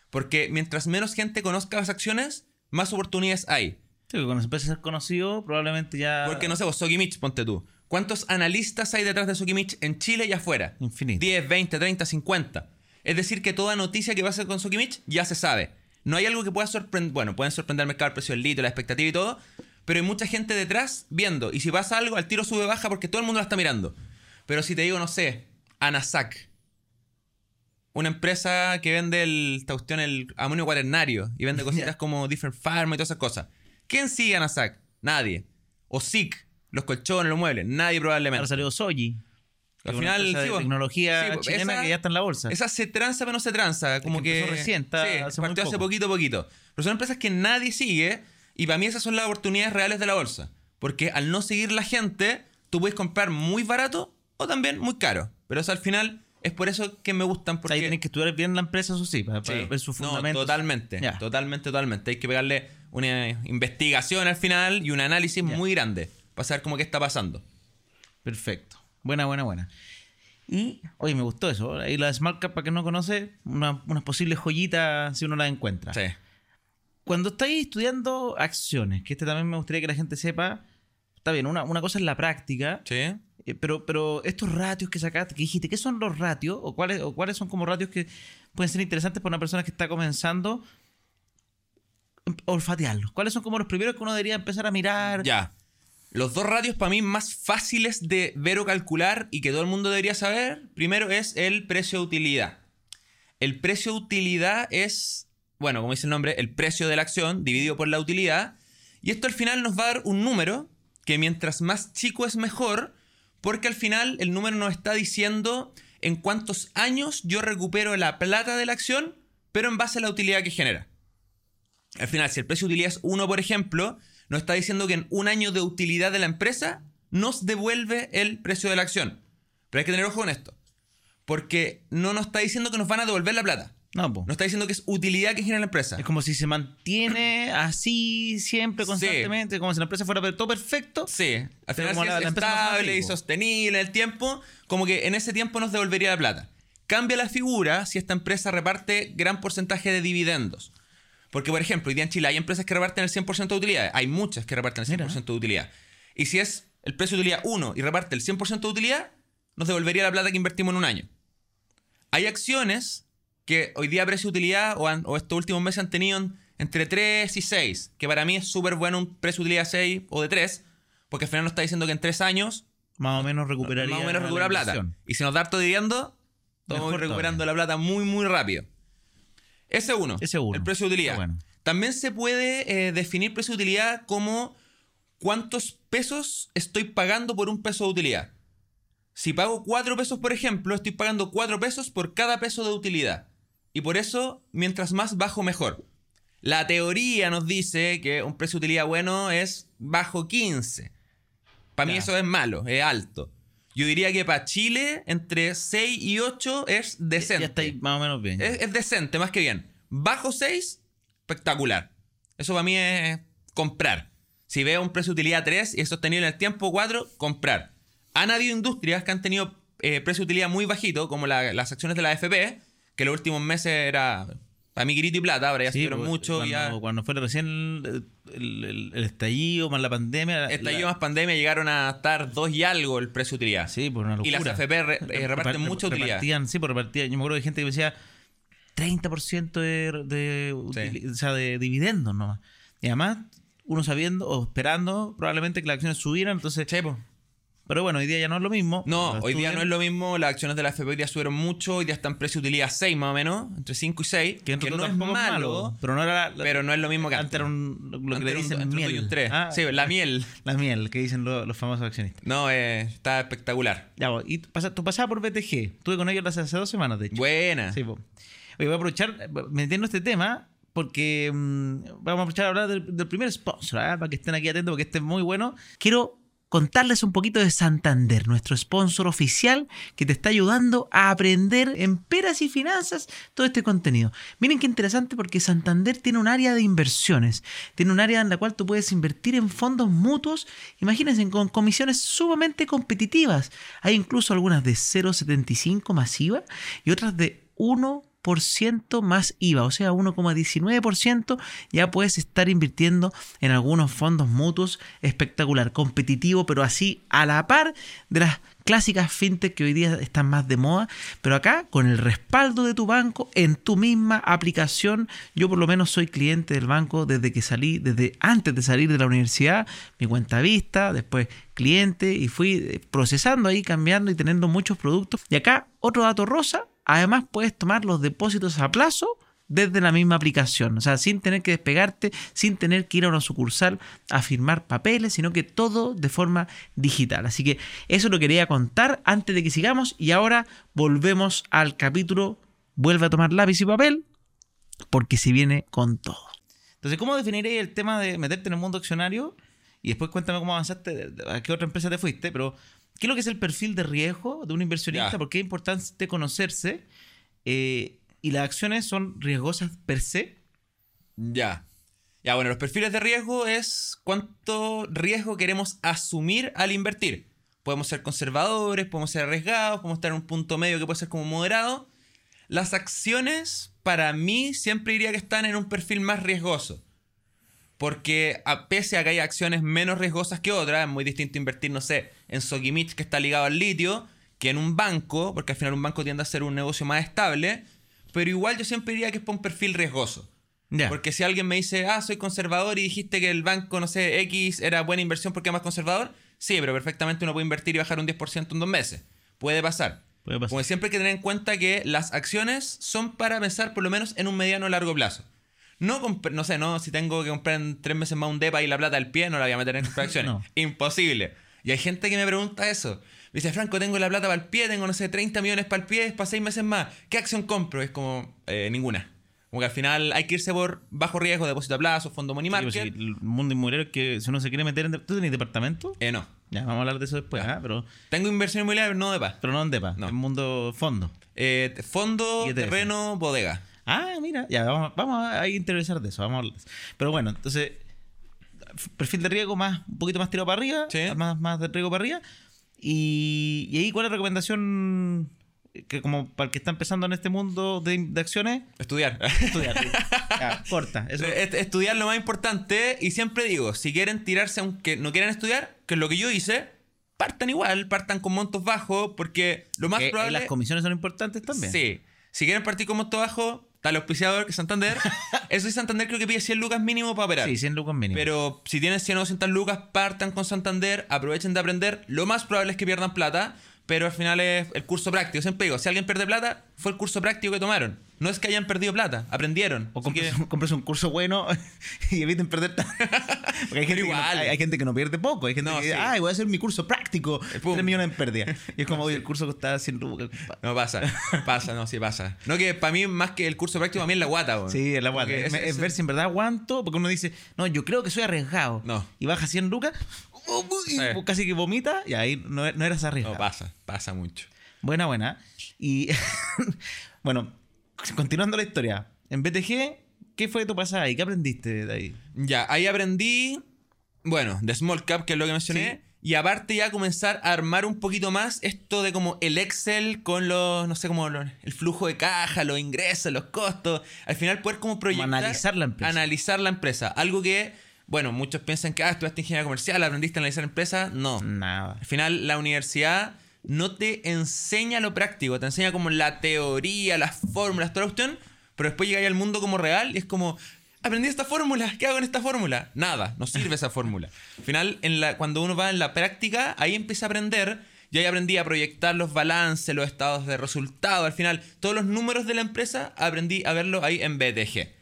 Porque mientras menos gente conozca las acciones, más oportunidades hay. Sí, cuando se empieza a ser conocido, probablemente ya. Porque no sé, vos, Sokimich, ponte tú. ¿Cuántos analistas hay detrás de Sokimich en Chile y afuera? Infinito. 10, 20, 30, 50. Es decir, que toda noticia que va a ser con Sokimich ya se sabe. No hay algo que pueda sorprender. Bueno, pueden sorprender el mercado, el precio del litro, la expectativa y todo. Pero hay mucha gente detrás viendo. Y si pasa algo, al tiro sube baja porque todo el mundo la está mirando. Pero si te digo, no sé, Anasac. Una empresa que vende el, esta cuestión, el amonio cuaternario. Y vende *laughs* cositas como Different Farm y todas esas cosas. ¿Quién sigue Anasac? Nadie. O SIC, los colchones, los muebles. Nadie probablemente. Ahora salió Soji. Al final, sí, de tecnología Sí, chilena esa- que ya está en la bolsa. Esa se tranza, pero no se tranza. Como que que. recién, está sí, hace muy partió hace poco. poquito, poquito. Pero son empresas que nadie sigue. Y para mí esas son las oportunidades reales de la bolsa. Porque al no seguir la gente, tú puedes comprar muy barato o también muy caro. Pero eso al final es por eso que me gustan. Porque Ahí tenés que estudiar bien la empresa, eso sí, para, para Sí. ver sus No, fundamentos. totalmente. Ya. Totalmente, totalmente. Hay que pegarle una investigación al final y un análisis muy grande para saber cómo qué está pasando. Perfecto. Buena, buena, buena. Y, oye, me gustó eso. Y la Smart Cap, para quien no conoce, una- unas posibles joyitas si uno las encuentra. Sí. Cuando estáis estudiando acciones, que este también me gustaría que la gente sepa, está bien, una, una cosa es la práctica, Sí. eh, pero, pero estos ratios que sacaste, que dijiste, ¿qué son los ratios? ¿O cuáles, ¿O cuáles son como ratios que pueden ser interesantes para una persona que está comenzando? Olfatearlos. ¿Cuáles son como los primeros que uno debería empezar a mirar? Ya. Los dos ratios para mí más fáciles de ver o calcular y que todo el mundo debería saber, primero es el precio de utilidad. El precio de utilidad es, bueno, como dice el nombre, el precio de la acción dividido por la utilidad. Y esto al final nos va a dar un número que mientras más chico es mejor, porque al final el número nos está diciendo en cuántos años yo recupero la plata de la acción, pero en base a la utilidad que genera. Al final, si el precio de utilidad es 1, por ejemplo, nos está diciendo que en un año de utilidad de la empresa nos devuelve el precio de la acción. Pero hay que tener ojo con esto. Porque no nos está diciendo que nos van a devolver la plata. No, po. Nos está diciendo que es utilidad que genera la empresa. Es como si se mantiene así siempre, Sí. constantemente, como si la empresa fuera todo perfecto. Sí, al final si la- es la no estable y sostenible en el tiempo, como que en ese tiempo nos devolvería la plata. Cambia la figura si esta empresa reparte gran porcentaje de dividendos. Porque, por ejemplo, hoy día en Chile hay empresas que reparten el 100% de utilidad. Hay muchas que reparten el 100% de utilidad. Y si es el precio de utilidad 1 y reparte el 100% de utilidad, nos devolvería la plata que invertimos en un año. Hay acciones que hoy día precio de utilidad o, han- o estos últimos meses han tenido en- entre 3 y 6, que para mí es súper bueno un precio de utilidad 6 o de 3, porque al final nos está diciendo que en 3 años Más o menos recuperaría. más o menos la recupera plata. inversión. Y si nos da harto dividendo, estamos recuperando todavía. la plata muy, muy rápido. Ese uno. Ese uno. El precio de utilidad. Bueno. También se puede eh, definir precio de utilidad como cuántos pesos estoy pagando por un peso de utilidad. Si pago 4 pesos, por ejemplo, estoy pagando 4 pesos por cada peso de utilidad. Y por eso, mientras más bajo, mejor. La teoría nos dice que un precio de utilidad bueno es bajo 15. Para mí eso es malo, es alto. Yo diría que para Chile, entre 6 y 8 es decente. Ya está ahí más o menos bien. Es, es decente, más que bien. Bajo 6, espectacular. Eso para mí es comprar. Si veo un precio de utilidad 3 y es sostenible en el tiempo 4, comprar. Han habido industrias que han tenido eh, precio de utilidad muy bajito, como la- las acciones de la AFP, que los últimos meses era para mí grito y plata, ahora ya Sí, subieron pues, mucho. Cuando, ya cuando fue recién el, el- el- el estallido más la pandemia. estallido la- más pandemia llegaron a estar 2 y algo el precio de utilidad. Sí, por una y locura. las AFP re- eh, reparten Repart- mucha utilidad. Repartían, sí, pues repartían. Yo me acuerdo de gente que decía 30% de, de, utili- o sea, de dividendos nomás. Y además, uno sabiendo o esperando probablemente que las acciones subieran, entonces... Sí, po. Pero bueno, hoy día ya no es lo mismo. No, hoy día no es lo mismo. Las acciones de la AFP hoy día subieron mucho. Hoy día están precio de utilidad 6 más o menos, entre 5 y 6. Que, no es malo, pero no era... la- pero no es lo mismo que antes. era un, lo que Antes le dicen un dos y miel. un tres. Ah, Sí, la miel. *laughs* La miel, que dicen lo- los famosos accionistas. No, eh, está espectacular. Ya, vos, y pasa- tú pasabas por BTG. Estuve con ellos hace, hace dos semanas, de hecho. Buena. Sí, po. Oye, voy a aprovechar, eh, metiendo este tema, porque mm, vamos a aprovechar a hablar del, del primer sponsor, ¿ah? para que estén aquí atentos, porque este es muy bueno. Quiero contarles un poquito de Santander, nuestro sponsor oficial que te está ayudando a aprender en peras y finanzas todo este contenido. Miren qué interesante porque Santander tiene un área de inversiones, tiene un área en la cual tú puedes invertir en fondos mutuos, imagínense, con comisiones sumamente competitivas. Hay incluso algunas de 0,75 masiva y otras de 1% más IVA, o sea, 1,19% ya puedes estar invirtiendo en algunos fondos mutuos espectacular, competitivo, pero así a la par de las clásicas fintech que hoy día están más de moda, pero acá con el respaldo de tu banco en tu misma aplicación, yo por lo menos soy cliente del banco desde que salí, desde antes de salir de la universidad, mi cuenta vista, después cliente y fui eh, procesando ahí, cambiando y teniendo muchos productos. Y acá otro dato rosa, además puedes tomar los depósitos a plazo desde la misma aplicación, o sea, sin tener que despegarte, sin tener que ir a una sucursal a firmar papeles, sino que todo de forma digital. Así que eso lo quería contar antes de que sigamos y ahora volvemos al capítulo, vuelve a tomar lápiz y papel, porque se viene con todo. Entonces, ¿cómo definiréis el tema de meterte en el mundo accionario? Y después cuéntame cómo avanzaste, a qué otra empresa te fuiste, pero ¿qué es lo que es el perfil de riesgo de un inversionista? Ya. ¿Por qué es importante conocerse? Eh, y las acciones son riesgosas per se. Ya. Ya, bueno, los perfiles de riesgo es cuánto riesgo queremos asumir al invertir. Podemos ser conservadores, podemos ser arriesgados, podemos estar en un punto medio que puede ser como moderado. Las acciones, para mí, siempre diría que están en un perfil más riesgoso. Porque a pese a que hay acciones menos riesgosas que otras, es muy distinto invertir, no sé, en Sokimich que está ligado al litio, que en un banco, porque al final un banco tiende a ser un negocio más estable. Pero igual yo siempre diría que es para un perfil riesgoso. Porque si alguien me dice, ah, soy conservador y dijiste que el banco, no sé, X era buena inversión porque es más conservador, sí, pero perfectamente uno puede invertir y bajar un 10% en dos meses. Puede pasar. Puede pasar. Como siempre hay que tener en cuenta que las acciones son para pensar por lo menos en un mediano o largo plazo. No, no sé, no, si tengo que comprar en tres meses más un DEPA y la plata al pie, no la voy a meter en *laughs* comprar acciones. No. Imposible. Y hay gente que me pregunta eso. Me dice, Franco, tengo la plata para el pie, tengo, no sé, 30 millones para el pie, es para seis meses más. ¿Qué acción compro? Es como, eh, ninguna. Como que al final hay que irse por bajo riesgo, depósito a plazo, fondo money Sí, market. pues, sí, el mundo inmobiliario es que si uno se quiere meter en... ¿Tú tenés departamento? Eh, no. Ya, vamos a hablar de eso después, ¿ah? pero, Tengo inversión inmobiliaria, pero no de paz. pero no en DEPA, No. en mundo fondo. Eh, fondo, ETF. terreno, bodega. Ah, mira, ya, vamos, vamos a interesar de eso, vamos a hablar de eso. Pero bueno, entonces, perfil de riesgo más, un poquito más tirado para arriba, Sí. más, más de riesgo para arriba. Y, y ahí, ¿cuál es la recomendación que como para el que está empezando en este mundo de, de acciones? Estudiar. *laughs* Estudiar. sí. *laughs* Ya, corta. Eso, Est- Estudiar lo más importante y siempre digo, si quieren tirarse aunque no quieran estudiar, que es lo que yo hice, partan igual, partan con montos bajos, porque lo más que, eh, probable... las comisiones son importantes también. Sí. Si quieren partir con montos bajos, está el auspiciador que es Santander. *laughs* Eso y Santander creo que pide 100 lucas mínimo para operar. Sí, 100 lucas mínimo. Pero si tienen 100 o 200 lucas, partan con Santander, aprovechen de aprender. Lo más probable es que pierdan plata, pero al final es el curso práctico. Siempre digo, si alguien pierde plata, fue el curso práctico que tomaron. No es que hayan perdido plata, aprendieron. O compres, que- compres un curso bueno *laughs* y eviten perder. *laughs* Porque hay gente, que no, igual. hay, hay gente que no pierde poco. Hay gente No, que dice, sí. ay, voy a hacer mi curso práctico. Eh, pum. 3 millones en pérdida. Y es como, oye, el *laughs* curso costaba 100 lucas. compadre". No pasa, pasa, no, sí pasa. No, que para mí, más que el curso práctico, para mí es la guata, weón. Sí, es la guata. Es, es- es es- ver si en verdad aguanto. Porque uno dice, no, yo creo que soy arriesgado. No. Y baja 100 lucas. y Sí. casi que vomita, y ahí no, no eras arriesgado. No, pasa, pasa mucho. Buena, buena. Y bueno, *laughs* continuando la historia. En BTG, ¿qué fue tu pasada ahí? ¿Qué aprendiste de ahí? Ya, ahí aprendí, bueno, de Small Cap, que es lo que mencioné. Y aparte ya comenzar a armar un poquito más esto de como el Excel con los, no sé, como los- el flujo de caja, los ingresos, los costos. Al final poder como proyectar... analizar la empresa. Analizar la empresa. Algo que, bueno, muchos piensan que, ah, estudiaste ingeniería comercial, aprendiste a analizar la empresa. No. Nada. Al final, la universidad no te enseña lo práctico, te enseña como la teoría, las fórmulas, toda la cuestión, pero después llega al mundo como real y es como, aprendí esta fórmula, ¿qué hago en esta fórmula? Nada, no sirve esa fórmula. Al final, en la, cuando uno va en la práctica, ahí empieza a aprender. Yo ahí aprendí a proyectar los balances, los estados de resultado. Al final, todos los números de la empresa aprendí a verlo ahí en BTG.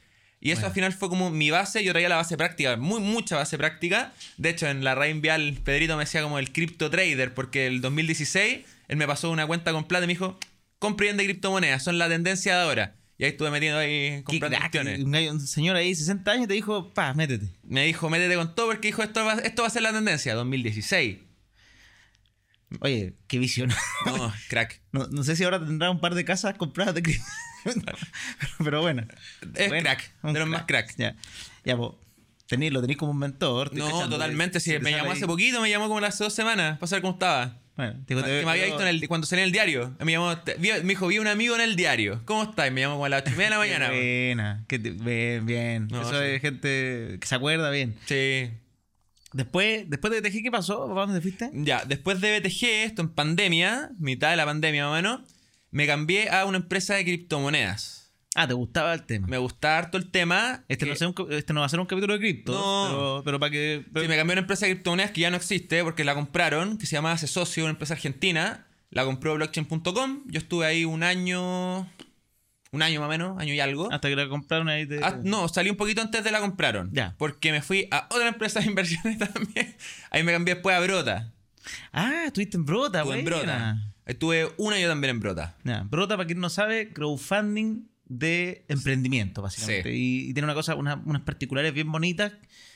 Y eso Bueno. al final fue como mi base. Yo traía la base práctica, muy, mucha base práctica. De hecho, en la Rain Vial, Pedrito me decía como el cripto trader, porque el 2016 él me pasó una cuenta con plata y me dijo: compre y vende criptomonedas, son la tendencia de ahora. Y ahí estuve metiendo ahí comprando acciones. Un, señor ahí, 60 años, te dijo, pa, métete. Me dijo: métete con todo porque dijo: esto va, esto va a ser la tendencia. 2016. Oye, qué visión. No, *laughs* crack. No, no sé si ahora tendrá un par de casas compradas de cripto. *laughs* Pero bueno. Es Bueno, crack, de los más crack. Ya, ya pues. Tení, lo tenéis como un mentor. No, cachando, totalmente. Te me llamó ahí. hace poquito, me llamó como hace dos semanas para saber cómo estaba. Bueno, te dijo, te- que me había visto en el, cuando salía en el diario. Me llamó, te- vi- me dijo, vi un amigo en el diario. ¿Cómo estás? Y me llamó como a las 8 y media de la *laughs* mañana. Buena. que te- bien, bien. No, Eso sí. es gente que se acuerda bien. Sí. Después, después de TG, ¿qué pasó? ¿Para dónde te fuiste? Ya, después de BTG, esto en pandemia, mitad de la pandemia más o menos, me cambié a una empresa de criptomonedas. Ah, te gustaba el tema. Me gusta harto el tema. Este, que- no sea un este no va a ser un capítulo de cripto. No. Pero, pero para que. Sí, me cambié a una empresa de criptomonedas que ya no existe porque la compraron, que se llama Hace Socio, una empresa argentina. La compró blockchain.com. Yo estuve ahí un año. Un año más o menos, año y algo. Hasta que la compraron ahí. Te... Ah, no, salí un poquito antes de la compraron. Ya. Porque me fui a otra empresa de inversiones *laughs* también. Ahí me cambié después a Brota. Ah, estuviste en Brota, Estuve en. Brota. Estuve un año también en Brota. Ya, Brota, para quien no sabe, crowdfunding de emprendimiento, básicamente. Y tiene una cosa, una- unas particulares bien bonitas.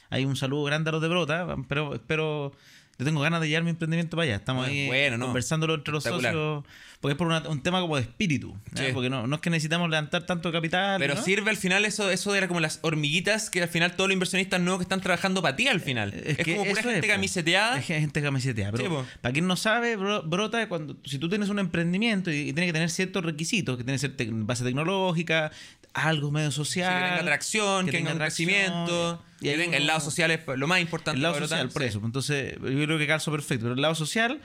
Hay un saludo grande a los de Brota, pero espero. Yo tengo ganas de llevar mi emprendimiento para allá. Estamos Bueno, ahí bueno, no. conversándolo entre los socios. Porque es por una- un tema como de espíritu. Sí. Porque no, no es que necesitamos levantar tanto capital. Pero ¿no? sirve al final eso, eso era como las hormiguitas que al final todos los inversionistas nuevos que están trabajando para ti al final. Es, que como pura gente camiseteada. Es gente camiseteada. Pero Sí, para quien no sabe, bro- brota cuando si tú tienes un emprendimiento y, y tiene que tener ciertos requisitos, que tiene que ser base tecnológica, algo medio Sí, social. que tenga atracción, que, tenga atracción, crecimiento, y que ahí tenga el lado social es lo más importante. El lado social, Brota. por Sí. eso. Entonces, yo creo que calzo perfecto. Pero el lado social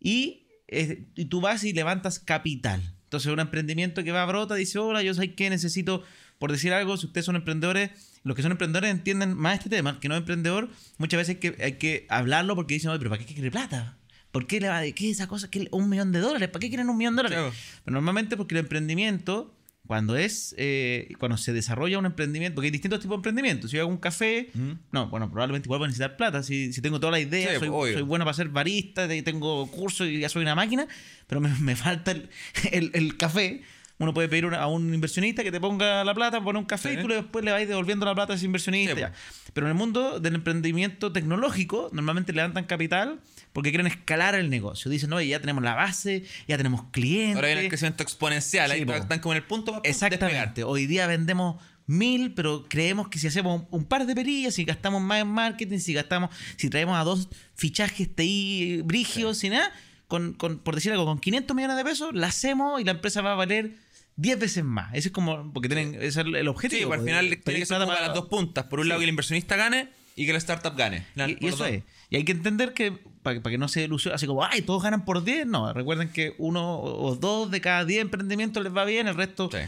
y, y tú vas y levantas capital. Entonces, un emprendimiento que va a brota dice: Hola, yo sé que necesito, por decir algo, si ustedes son emprendedores, los que son emprendedores entienden más este tema. El que no es emprendedor, muchas veces hay que, hay que hablarlo porque dicen: Oye, pero ¿para qué quiere plata? ¿Por qué le va de qué es esa cosa? ¿Qué, un millón de dólares? ¿Para qué quieren un millón de dólares? Claro. Pero normalmente porque el emprendimiento, cuando es, eh, cuando se desarrolla un emprendimiento, porque hay distintos tipos de emprendimientos. Si yo hago un café, no, bueno, probablemente igual voy a necesitar plata. Si, si tengo toda la idea, Sí, soy, soy bueno para ser barista, te- tengo curso y ya soy una máquina, pero me, *laughs* me falta el, el- el café. Uno puede pedir una- a un inversionista que te ponga la plata, pone un café Sí. y tú le- después le vas devolviendo la plata a ese inversionista. Sí. Pero en el mundo del emprendimiento tecnológico, normalmente levantan capital porque quieren escalar el negocio. Dicen, oye, ya tenemos la base, ya tenemos clientes. Ahora viene el crecimiento exponencial. Sí, ahí po. están como en el punto para Exactamente. Hoy día vendemos mil, pero creemos que si hacemos un, par de perillas, si gastamos más en marketing, si gastamos, si traemos a dos fichajes TI brígidos y nada, con, con, por decir algo, con 500 millones de pesos, la hacemos y la empresa va a valer 10 veces más. Ese es como, porque tienen, ese es el Sí, objetivo. pues al pues, final tiene que ser para las dos puntas. Por un Sí. lado que el inversionista gane y que la startup gane. La- Y, eso dos. es. Y hay que entender que, para, que no se ilusione, así como, ay, todos ganan por 10. No, recuerden que uno o dos de cada 10 emprendimientos les va bien, el resto Sí.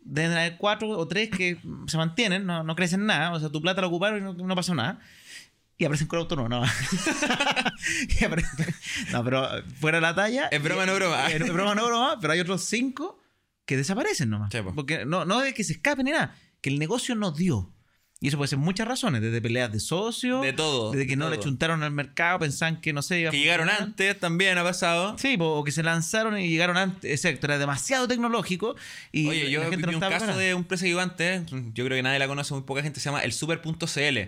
deben haber cuatro o tres que se mantienen, no, no crecen nada. O sea, tu plata la ocuparon y no, no pasó nada. Y aparecen con autónomo, no. *laughs* No, pero fuera de la talla. Es broma, no broma. Es broma, no broma, pero hay otros cinco que desaparecen nomás. Sí, po. Porque no, no de que se escapen ni nada, que el negocio no dio. Y eso puede ser muchas razones, desde peleas de socios, De todo, desde que de no le todo. chuntaron al mercado, pensaban que no sé, iba a Que llegaron antes también ha pasado. Sí, o que se lanzaron y llegaron antes. Exacto, era demasiado tecnológico. Y Oye, yo la vi gente no un caso preparada. de un empresa gigante, yo creo que nadie la conoce, muy poca gente, se llama el super.cl.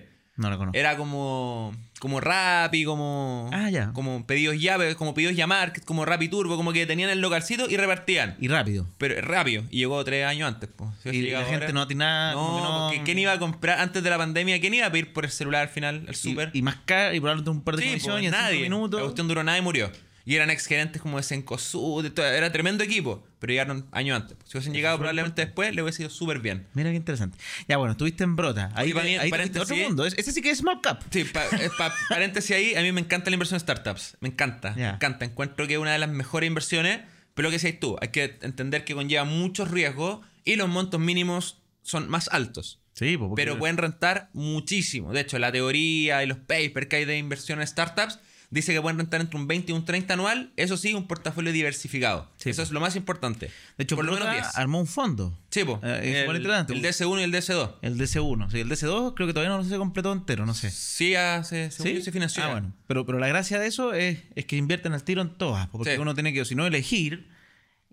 No la conozco. Era como como Rappi, como Ah, ya. como pedidos ya, como pedidos Market, como Rappi Turbo, como que tenían el localcito y repartían. Y rápido. Pero rápido, y llegó tres años antes. Pues. Si Y la gente ahora- no tiene nada. No, no- porque ¿quién iba a comprar antes de la pandemia? ¿Quién iba a pedir por el celular al final, el y- súper? Y, más caro, y probablemente un par de Sí, comisiones pues, y en cinco nadie. La minutos. cuestión duró nada y murió. Y eran ex gerentes como de Cencosud, de todo, era tremendo equipo, pero llegaron años antes. Si hubiesen llegado probablemente después, le hubiese ido súper bien. Mira qué interesante. Ya, bueno, estuviste en Brota. Ahí, Oye, ahí paréntesis, otro mundo. Es- Ese sí que es small cap. Sí, pa- eh, pa- paréntesis ahí, a mí me encanta la inversión en startups. Me encanta, Ya. me encanta. Encuentro que es una de las mejores inversiones, pero lo que decís tú, hay que entender que conlleva muchos riesgos y los montos mínimos son más altos. Sí, pues, porque- Pero pueden rentar muchísimo. De hecho, la teoría y los papers que hay de inversión en startups dice que pueden rentar entre un 20 y un 30 anual. Eso sí, un portafolio diversificado. Sí, Eso po. es lo más importante. De hecho, por lo menos Brota 10. armó un fondo. Sí, po. Eh, el, el DS1 y el DS2. El DC1. Sí, el DC2 creo que todavía no se completó entero, no sé. Sí, ya se, según yo, se financió. Ah, bueno. Pero, pero la gracia de eso es, es que invierten al tiro en todas. Porque Sí. uno tiene que, si no, elegir.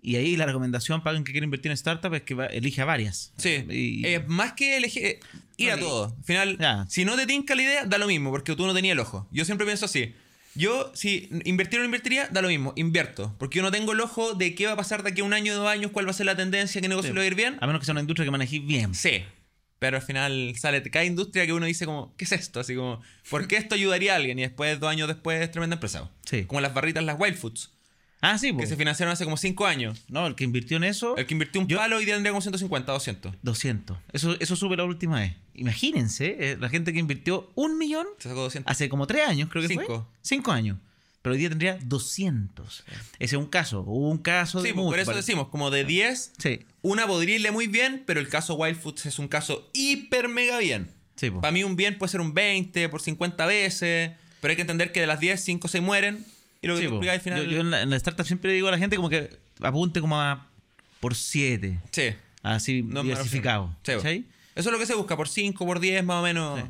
Y ahí la recomendación para alguien que quiere invertir en startup es que va- elija varias. Sí. Y- Eh, más que elegir, eh, ir a todo. Al final, Ya. si no te tinca la idea, da lo mismo, porque tú no tenías el ojo. Yo siempre pienso así. Yo, si invertir o no invertiría, da lo mismo, invierto. Porque yo no tengo el ojo de qué va a pasar de aquí a un año, dos años, cuál va a ser la tendencia, qué negocio Sí. le va a ir bien. A menos que sea una industria que manejes bien. Sí. Pero al final sale cada industria que uno dice como, ¿qué es esto? Así como, ¿por qué esto ayudaría a alguien? Y después, dos años después, es tremenda empresa. Sí. Como las barritas, las Wild Foods, Ah, sí, que pues. se financiaron hace como cinco años. No, el que invirtió en eso. El que invirtió un Yo- palo hoy día tendría como 150, 200. 200. Eso, eso sube la última vez. Imagínense, eh, la gente que invirtió un millón Se sacó 200. hace como tres años, creo que fue. Cinco. Cinco años. Pero hoy día tendría 200. Ese es un caso. Hubo un caso de Sí, pues, por eso decimos, como de 10, Sí, una podría irle muy bien, pero el caso Wild Foods es un caso hiper mega bien. sí, po. Para mí un bien puede ser un 20 por 50 veces, pero hay que entender que de las 10, 5 se mueren. Y lo que Sí, po. explicas al final... Yo, yo en, la, en la startup siempre digo a la gente como que apunte como a por 7. Sí. Así No diversificado. opción. Sí, po. ¿cachai? Eso es lo que se busca, por 5, por 10 más o menos. Sí.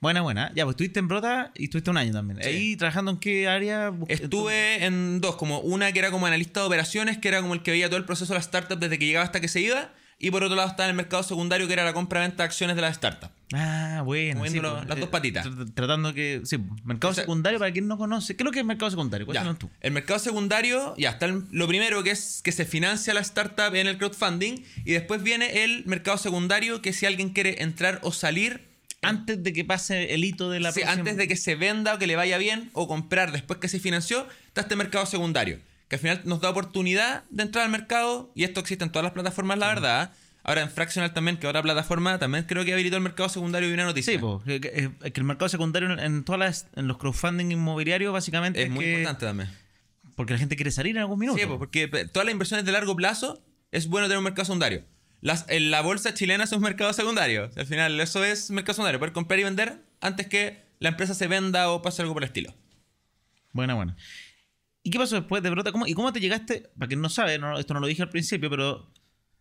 Buena, buena. Ya, pues estuviste en Brota y estuviste un año también. Sí. Ahí trabajando en qué área? Estuve en dos, como una que era como analista de operaciones, que era como el que veía todo el proceso de la startup desde que llegaba hasta que se iba, y por otro lado estaba en el mercado secundario, que era la compra-venta de acciones de la startup. Ah, bueno. Moviendo sí, pues, las dos patitas. tr- Tratando que. Sí, pues, mercado O sea- secundario, para quien no conoce. ¿Qué es lo que es mercado secundario? Ya. Tú. El mercado secundario, ya está el- lo primero que es que se financia la startup en el crowdfunding y después viene el mercado secundario que si alguien quiere entrar o salir Antes de que pase el hito de la sí, próxima- antes de que se venda o que le vaya bien o comprar después que se financió, está este mercado secundario que al final nos da oportunidad de entrar al mercado y esto existe en todas las plataformas, la verdad. Ahora en Fractional también, que otra plataforma, también creo que habilitó el mercado secundario y una noticia. Sí, pues, que, que- que el mercado secundario en, todas las, en los crowdfunding inmobiliarios básicamente es muy que- importante también. porque la gente quiere salir en algún minuto. Sí, porque pe- todas las inversiones de largo plazo es bueno tener un mercado secundario. Las, en la bolsa chilena es un mercado secundario. Al final, eso es mercado secundario. Poder comprar y vender antes que la empresa se venda o pase algo por el estilo. Buena, buena. ¿Y qué pasó después de Brota? ¿Cómo, ¿Y cómo te llegaste? Para quien no sabe, no- esto no lo dije al principio, pero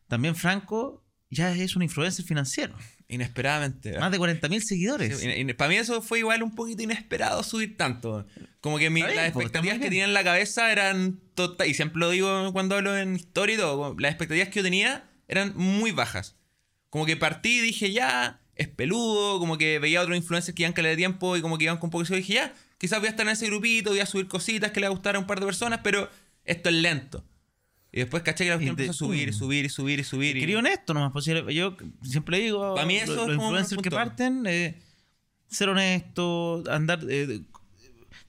también Franco ya es un influencer financiero. Inesperadamente. Más de 40.000 seguidores. Sí, in- in- para mí eso fue igual un poquito inesperado subir tanto. Como que mi- bien, las pues, expectativas que tenía en la cabeza eran total Y siempre lo digo cuando hablo en historia y todo. Las expectativas que yo tenía eran muy bajas. Como que partí y dije, ya, es peludo. Como que veía a otros influencers que iban caleta de tiempo y como que iban con poco y dije, ya, quizás voy a estar en ese grupito, voy a subir cositas que le va a gustar a un par de personas, pero esto es lento. Y después caché que la cuestión empezó a subir y subir y subir y subir. y- Quería honesto nomás. Pues, si- yo siempre digo, Pa' mí eso los, es como un influencers que parten, eh, ser honesto, andar... eh,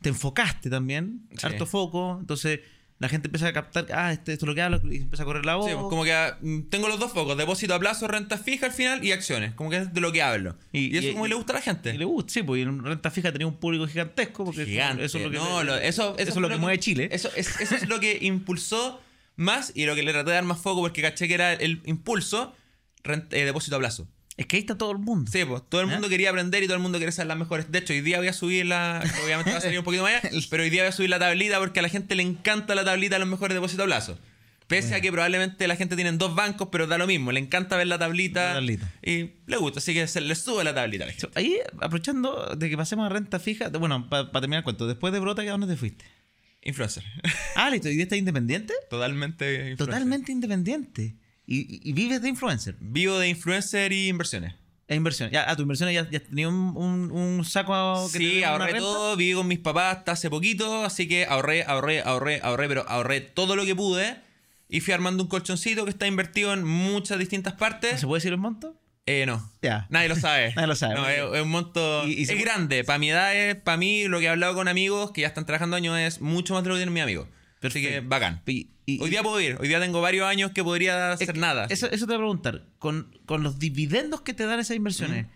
te enfocaste también, Sí. harto foco, entonces la gente empieza a captar, ah, este, esto es lo que hablo, y empieza a correr la voz. Sí, pues, como que ah, mm, tengo los dos focos, depósito a plazo, renta fija al final y acciones, como que es de lo que hablo. Y- Y, eso y- como le gusta a la gente. Y le gusta, sí, pues y en renta fija tenía un público gigantesco, porque Gigante. eso es lo que, no, lo- eso, eso es lo que mueve Chile. Eso es, eso es lo que impulsó más y lo que le traté de dar más foco porque caché que era el impulso, eh, depósito a plazo. Es que ahí está todo el mundo. Sí, pues todo el mundo quería aprender y todo el mundo quería ser las mejores. De hecho, hoy día voy a subir la. Obviamente va a salir un poquito más allá, *laughs* pero hoy día voy a subir la tablita porque a la gente le encanta la tablita de los mejores depósitos a plazo. Pese a que probablemente la gente tiene dos bancos, pero da lo mismo. Le encanta ver la tablita. La tablita. Y le gusta, así que se le sube la tablita a la gente. Ahí, aprovechando de que pasemos a renta fija, bueno, para terminar el cuento, después de Brota, ¿a dónde te fuiste? Influencer. Ah, listo, ¿y estás independiente? Totalmente influencer. Totalmente independiente. Y, y- vives de influencer. Vivo de influencer y inversiones. E inversiones. Ya, ah, tu inversiones ya, ya tenía un, un, un saco que te Sí, ahorré todo, viví con mis papás hasta hace poquito, así que ahorré, ahorré, ahorré, ahorré, pero ahorré todo lo que pude y fui armando un colchoncito que está invertido en muchas distintas ¿No partes. ¿Se puede decir el monto? Eh, no. Ya. Nadie lo sabe. *laughs* Nadie lo sabe. No, es, es un monto. Y- y es grande. Para mi edad, para mí, lo que he hablado con amigos que ya están trabajando años es mucho más de lo que tienen mis amigos. Así que Perfecto. bacán. Y- y- Hoy día puedo ir. Hoy día tengo varios años que podría hacer nada. Eso, eso te voy a preguntar. Con, con los dividendos que te dan esas inversiones,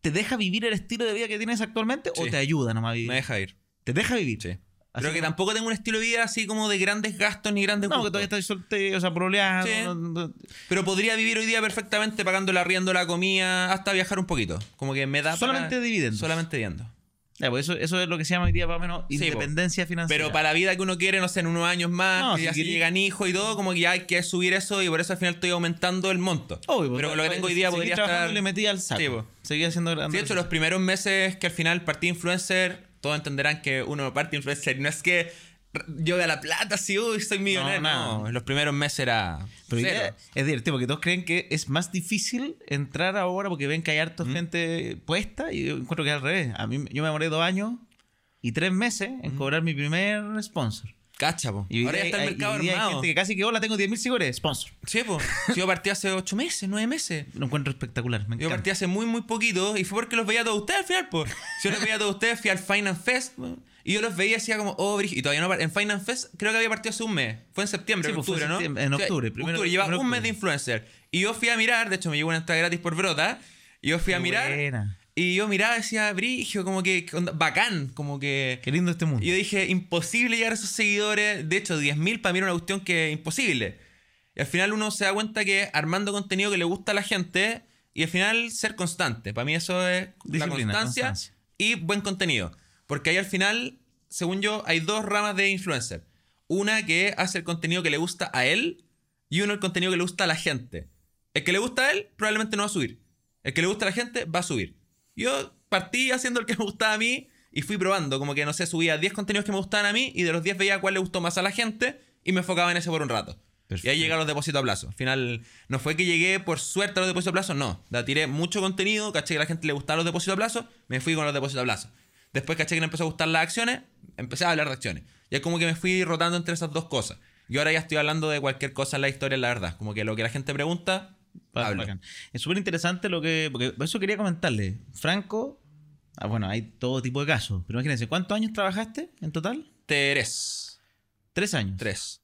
¿te deja vivir el estilo de vida que tienes actualmente o te ayuda nomás a vivir? Me deja ir. ¿Te deja vivir? Sí. Así Creo que tampoco tengo un estilo de vida así como de grandes gastos ni grandes No, que todavía estás soltero, o sea, proleando. Sí. no- no- Pero podría vivir hoy día perfectamente pagando el arriendo, la comida, hasta viajar un poquito. Como que me da Solamente para- dividendos. Solamente viendo. Ya, pues eso, eso es lo que se llama hoy día más o menos Sí, independencia financiera. Pero para la vida que uno quiere, no sé, en unos años más, No, si ya se querí- llegan hijos y todo, como que ya hay que subir eso y por eso al final estoy aumentando el monto. Obvio, pues, Pero con lo que tengo hoy día podría estar... y le metí al saco. Sí, pues. Seguía haciendo Sí, grande. de hecho, los primeros meses que al final partí influencer, todos entenderán que uno parte influencer. No es que yo de la plata, sí, uy, soy millonario. nada. No, en los primeros meses era Pero cero. es divertido porque todos creen que es más difícil entrar ahora porque ven que hay harta gente puesta y yo encuentro que es al revés. A mí, yo me demoré dos años y tres meses en cobrar mi primer sponsor. Cacha, po. Y Ahora ya está el mercado y día hay armado. gente que casi que hola, tengo 10.000 seguidores, sponsor. Sí, pues. *laughs* Yo partí hace ocho meses, nueve meses. Lo encuentro espectacular. Me Yo partí hace muy, muy poquito y fue porque los veía a todos ustedes al final, pues. Si yo los veía a todos ustedes, fui al Finance Fest po, y yo los veía y decía como, oh. Y todavía no, en Finance Fest creo que había partido hace un mes. Fue en septiembre, Sí, en pues, octubre, ¿no? en octubre, primero- octubre, lleva un mes de influencer. Y yo fui a mirar, de hecho me llegó una entrada gratis por Brota, y yo fui a Qué mirar. buena. Y yo miraba y decía, brigio, como que, onda- bacán, como que... Qué lindo este mundo. Y yo dije, imposible llegar a esos seguidores. De hecho, 10.000 para mí era una cuestión que imposible. Y al final uno se da cuenta que armando contenido que le gusta a la gente y al final ser constante. Para mí eso es la Disciplina, constancia constancia. y buen contenido. Porque ahí al final, según yo, hay dos ramas de influencer. Una que hace el contenido que le gusta a él y uno el contenido que le gusta a la gente. El que le gusta a él probablemente no va a subir. El que le gusta a la gente va a subir. Yo partí haciendo el que *laughs* me gustaba a mí y fui probando. Como que, no sé, subía 10 contenidos que me gustaban a mí y de los 10 veía cuál le gustó más a la gente y me enfocaba en ese por un rato. Y ahí llegaron los depósitos a plazo. Al final, no fue que llegué por suerte a los depósitos a plazo, no. La tiré mucho contenido, caché que a la gente le gustaban los depósitos a plazo, me fui con los depósitos a plazo. Después caché que le empezó a gustar las acciones, empecé a hablar de acciones. Y es como que me fui rotando entre esas dos cosas. Y ahora ya estoy hablando de cualquier cosa en la historia, la verdad. Como que lo que la gente pregunta, hablo. Es súper interesante lo que. Porque por eso quería comentarle. Franco. ah, bueno, hay todo tipo de casos. Pero imagínense, ¿cuántos años trabajaste en total? Tres. Tres años. Tres.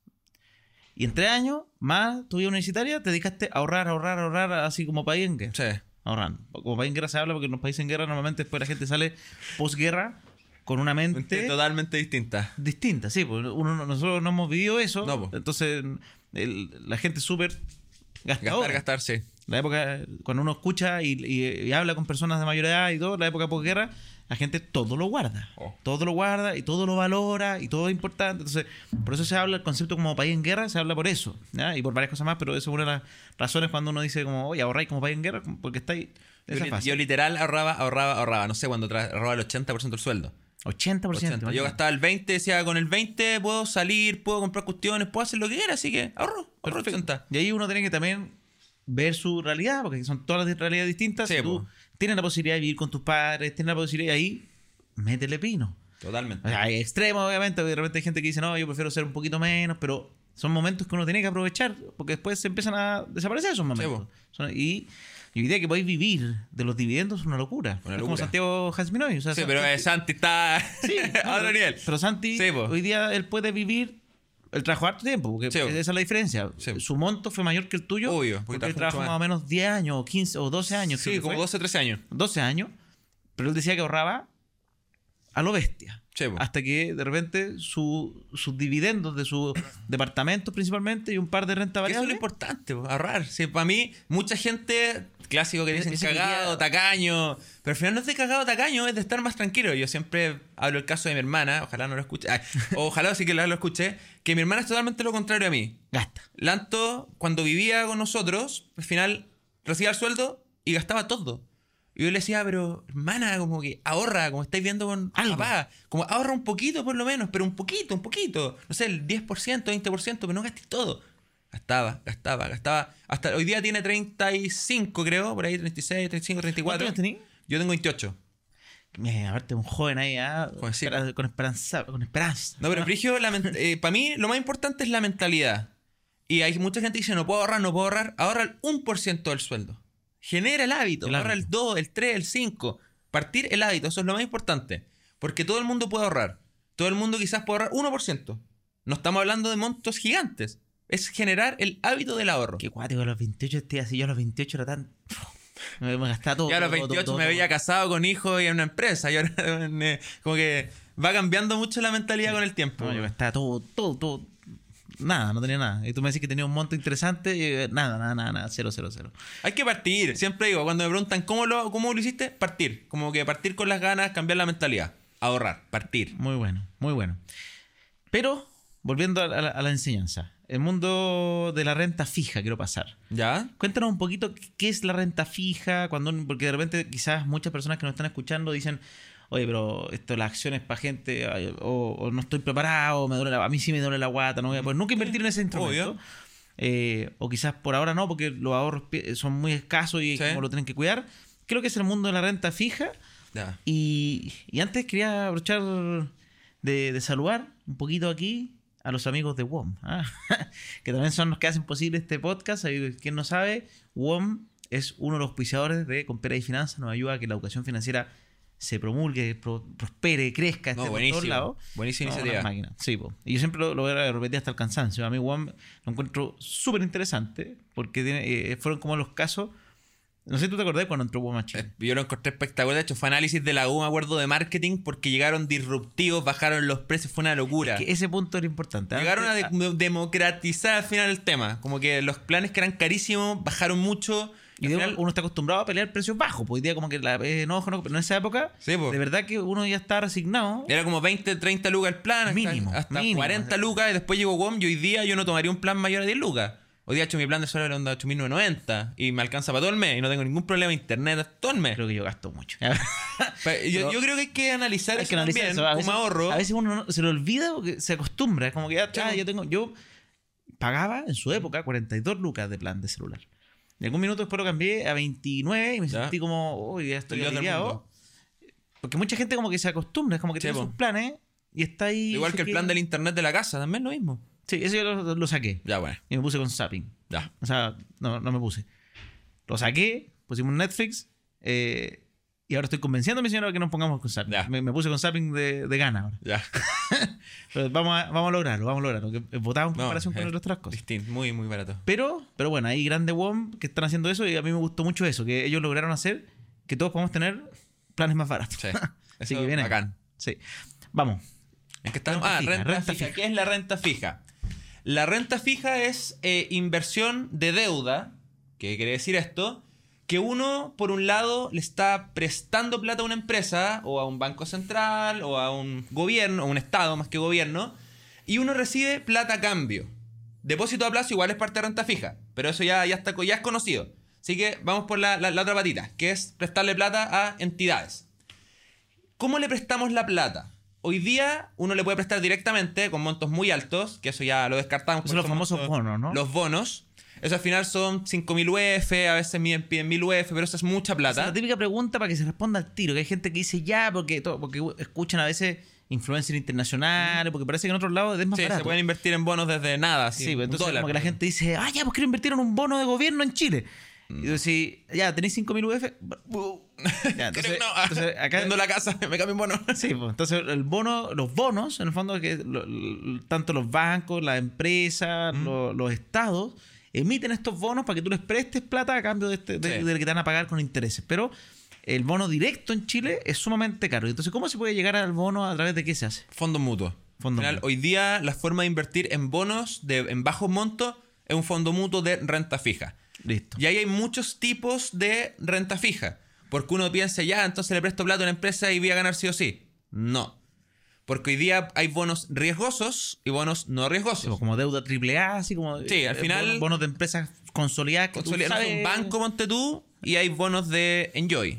Y en tres años, más tu vida universitaria, te dedicaste a ahorrar, ahorrar, ahorrar, así como guerra. Sí. Ahorrando. Como país en guerra se habla porque en los países en guerra normalmente después la gente sale posguerra con una mente Totalmente distinta. distinta. Sí, porque uno, no- nosotros no hemos vivido eso. No, po. entonces, el- la gente es súper gastadora. Gastar, gastar, sí. La época, cuando uno escucha y, y- y habla con personas de mayor edad y todo, la época posguerra, la gente todo lo guarda. Oh. Todo lo guarda y todo lo valora y todo es importante. Entonces, por eso se habla el concepto como país en guerra, se habla por eso. ¿ya? Y por varias cosas más, pero eso es una de las razones cuando uno dice como, oye, ahorráis como país en guerra, porque estáis... Yo, fase. yo literal ahorraba, ahorraba, ahorraba. No sé, cuando ahorraba el 80% del sueldo. 80%. 80. Yo gastaba el 20, decía, con el 20 puedo salir, puedo comprar cuestiones, puedo hacer lo que quiera, así que ahorro, ahorro Perfecto. 80. Y ahí uno tiene que también ver su realidad, porque son todas las realidades distintas. Sí, tú. Tienes la posibilidad de vivir con tus padres, tienes la posibilidad de ahí, métele pino. Totalmente. O sea, hay extremos, obviamente, porque de repente hay gente que dice, no, yo prefiero ser un poquito menos, pero son momentos que uno tiene que aprovechar, porque después se empiezan a desaparecer esos momentos. Son- y, y idea que podéis vivir de los dividendos es una locura. Una es como. Santiago Jasminoy. O sea, sí, pero eh, Santi- está Sí, *laughs* a otro nivel. Pero Santi, Sí, hoy día él puede vivir. Él trabajó harto tiempo, porque Sí, esa es la diferencia. Sí. Su monto fue mayor que el tuyo. Obvio, porque porque él trabajó más o menos 10 años, o 15 o 12 años. Sí, como fue. 12, 13 años. 12 años. Pero él decía que ahorraba a lo bestia. Sí. Hasta que de repente su- sus dividendos de sus departamentos principalmente y un par de renta Que Eso es lo variable. importante, po, ahorrar. Sí, para mí, mucha gente, clásico que dicen cagado, tacaño. Pero al final no es de cagado, tacaño, es de estar más tranquilo. Yo siempre hablo el caso de mi hermana, ojalá no lo escuche. ay, *laughs* ojalá sí que lo escuché. Que mi hermana es totalmente lo contrario a mí. Gasta. Lanto, cuando vivía con nosotros, al final recibía el sueldo y gastaba todo. Y yo le decía, pero hermana, como que ahorra, como estáis viendo con Algo. papá. Como ahorra un poquito por lo menos, pero un poquito, un poquito. No sé, el 10%, 20%, pero no gastes todo. Gastaba, gastaba, gastaba. Hasta hoy día tiene 35, creo, por ahí 36, 35, 34. ¿Cuántos años tenés? Yo tengo 28. Eh, aparte, un joven ahí, ah, espera- con esperanza. Con esperanza. No, pero Frigio, *laughs* para mí lo más importante es la mentalidad. Y hay mucha gente que dice, no puedo ahorrar, no puedo ahorrar. Ahorra el 1% del sueldo. Genera el hábito. El ahorra hábito. el 2, el 3, el 5. Partir el hábito, eso es lo más importante. Porque todo el mundo puede ahorrar. Todo el mundo quizás puede ahorrar 1%. No estamos hablando de montos gigantes. Es generar el hábito del ahorro. Qué cuático, a los 28 estoy así. Yo a los 28 era tan. Me, gastaba todo. Ya a los todo, todo, 28 todo, me veía casado con hijos y en una empresa. Y ahora *laughs* eh, como que va cambiando mucho la mentalidad con el tiempo. No, yo gastaba todo, todo, todo. Nada, no tenía nada. Y tú me decís que tenía un monto interesante y eh, nada, nada, nada, nada, cero, cero, cero. Hay que partir. Siempre digo, cuando me preguntan cómo lo, cómo lo hiciste, partir. Como que partir con las ganas, cambiar la mentalidad. Ahorrar, partir. Muy bueno, muy bueno. Pero, volviendo a la, a la enseñanza, el mundo de la renta fija quiero pasar. ¿Ya? Cuéntanos un poquito qué es la renta fija, cuando porque de repente quizás muchas personas que nos están escuchando dicen, oye, pero esto las acciones para gente, o, o no estoy preparado, me duele la- a mí sí me duele la guata, no voy a poder nunca invertir en ese instrumento. Eh, o quizás por ahora no, porque los ahorros son muy escasos y Sí. como lo tienen que cuidar. Creo que es el mundo de la renta fija. Ya. Y, y antes quería aprovechar de, de saludar un poquito aquí a los amigos de WOM, ¿ah? *laughs* que también son los que hacen posible este podcast. Quien no sabe, WOM es uno de los auspiciadores de Compera y Finanzas, nos ayuda a que la educación financiera se promulgue, pro- prospere, crezca, esté No, buenísimo. todos lados. Buenísima No, iniciativa. Sí, po. y yo siempre lo, lo voy a repetir hasta el cansancio. A mí WOM lo encuentro súper interesante porque tiene, eh, fueron como los casos... No sé si tú te acordás cuando entró WOM a Chile. Eh, *laughs* Yo lo encontré espectacular. De hecho, fue análisis de la U, me acuerdo, de marketing, porque llegaron disruptivos, bajaron los precios, fue una locura. Que ese punto era importante. ¿ah? Llegaron a de- democratizar al final el tema. Como que los planes que eran carísimos bajaron mucho. Y de- final- uno está acostumbrado a pelear precios bajos, pues hoy día como que la, eh, no, no, pero en esa época, Sí, po. de verdad que uno ya está resignado. Era como 20, 30 lucas el plan, hasta- Mínimo, hasta, mínimo. 40 lucas y después llegó WOM y hoy día yo no tomaría un plan mayor a 10 lucas. Hoy día he hecho mi plan de sueldo de onda 8.990 y me alcanza para todo el mes y no tengo ningún problema de internet todo el mes. Creo que yo gasto mucho. *laughs* Yo, creo que hay que analizar Hay eso que analizar también eso. A veces, como ahorro. a veces uno no- se lo olvida porque se acostumbra. Es como que ya, Sí, ah, yo tengo, yo pagaba en su época 42 lucas de plan de celular. Y algún minuto después lo cambié a 29 y me Ya. sentí como, uy, ya estoy aliviado. Porque mucha gente como que se acostumbra, es como que Sí, tiene po. sus planes y está ahí. Igual que el plan del internet de la casa, también lo mismo. Sí, eso yo lo, lo saqué. Ya, bueno. Y me puse con Zapping. Ya. O sea, no, no me puse. Lo saqué, pusimos Netflix eh, y ahora estoy convenciendo a mi señora que nos pongamos con Zapping. Ya. Me, me puse con Zapping de, de gana ahora. Ya. *laughs* Pero vamos a, vamos a lograrlo, vamos a lograrlo. Que votado en No, comparación con otras cosas. Distinto, muy, muy barato. Pero, pero bueno, hay grandes WOM que están haciendo eso y a mí me gustó mucho eso, que ellos lograron hacer que todos podamos tener planes más baratos. Sí. *laughs* Así que viene. bacán. Sí. Vamos. ¿En qué estamos? Ah, fija, renta, renta fija. fija. ¿Qué es la renta fija? La renta fija es eh, inversión de deuda. ¿Qué quiere decir esto? Que uno, por un lado, le está prestando plata a una empresa, o a un banco central, o a un gobierno, o un estado más que gobierno, y uno recibe plata a cambio. Depósito a plazo igual es parte de renta fija, pero eso ya, ya, está, ya es conocido. Así que vamos por la, la- la otra patita, que es prestarle plata a entidades. ¿Cómo le prestamos la plata? Hoy día uno le puede prestar directamente con montos muy altos, que eso ya lo descartamos. Son los famosos montos- bonos, ¿no? Los bonos. Eso al final son 5.000 UF, a veces miden- piden 1.000 UF, pero eso es mucha Esa es plata. la típica pregunta para que se responda al tiro. Que hay gente que dice ya, porque, todo, porque escuchan a veces influencers internacionales, porque parece que en otros lados es más Sí, barato. se pueden invertir en bonos desde nada. así, Sí, pues entonces dólar, como que la gente dice, ah, ya, pues quiero invertir en un bono de gobierno en Chile. Mm. Y tú decís, ya, tenéis 5.000 UF. Ya, entonces, no. entonces acá... La casa, *laughs* me cambio en bono. *laughs* Sí, pues, entonces el bono, los bonos, en el fondo, que lo- lo- tanto los bancos, las empresas, Mm. lo- los estados, emiten estos bonos para que tú les prestes plata a cambio de, este, de, Sí. de lo que te van a pagar con intereses. Pero el bono directo en Chile es sumamente caro. Entonces, ¿cómo se puede llegar al bono a través de qué se hace? Fondo mutuo. Fondo mutuo. Hoy día la forma de invertir en bonos de, en bajos montos es un fondo mutuo de renta fija. Listo. Y ahí hay muchos tipos de renta fija. Porque uno piensa, ya, entonces le presto plata a una empresa y voy a ganar sí o sí. No. Porque hoy día hay bonos riesgosos y bonos no Sí, pues, riesgosos. como deuda AAA, así como Sí, al eh, final- bonos, bonos de empresas consolidadas que sé, sabes- un banco, monte tú, y hay bonos de Enjoy.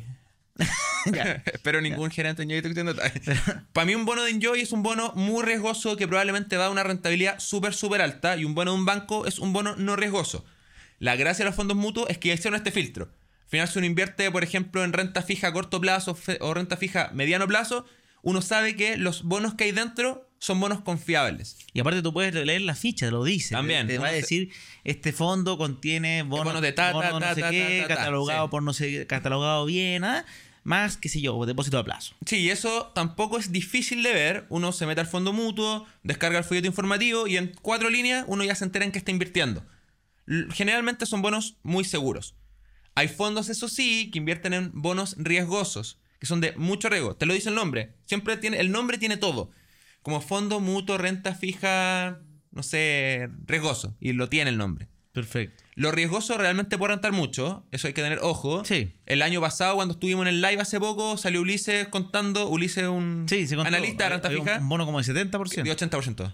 *laughs* Ya. *laughs* Espero ningún gerente de Enjoy esto. *laughs* Para mí un bono de Enjoy es un bono muy riesgoso que probablemente va a una rentabilidad súper, súper alta y un bono de un banco es un bono no riesgoso. La gracia de los fondos mutuos es que hicieron este filtro. Al final, si uno invierte, por ejemplo, en renta fija a corto plazo o renta fija a mediano plazo, uno sabe que los bonos que hay dentro son bonos confiables. Y aparte tú puedes leer la ficha, lo dice. También. Te, te va a decir, este fondo contiene bonos, bonos de ta, ta, bonos no ta, sé ta, qué, ta, ta, ta, catalogado sí. por no sé, catalogado bien, ¿ah? más, qué sé yo, depósito a plazo. Sí, y eso tampoco es difícil de ver. Uno se mete al fondo mutuo, descarga el folleto informativo y en cuatro líneas uno ya se entera en qué está invirtiendo. Generalmente son bonos muy seguros. Hay fondos, eso sí, que invierten en bonos riesgosos, que son de mucho riesgo. Te lo dice el nombre. Siempre tiene, el nombre tiene todo. Como fondo mutuo, renta fija, no sé, riesgoso. Y lo tiene el nombre. Perfecto. Lo riesgoso realmente puede rentar mucho, eso hay que tener ojo. Sí. El año pasado, cuando estuvimos en el live hace poco, salió Ulises contando, Ulises un Sí, se contó. analista de renta fija, Un bono como de 70%. de 80%.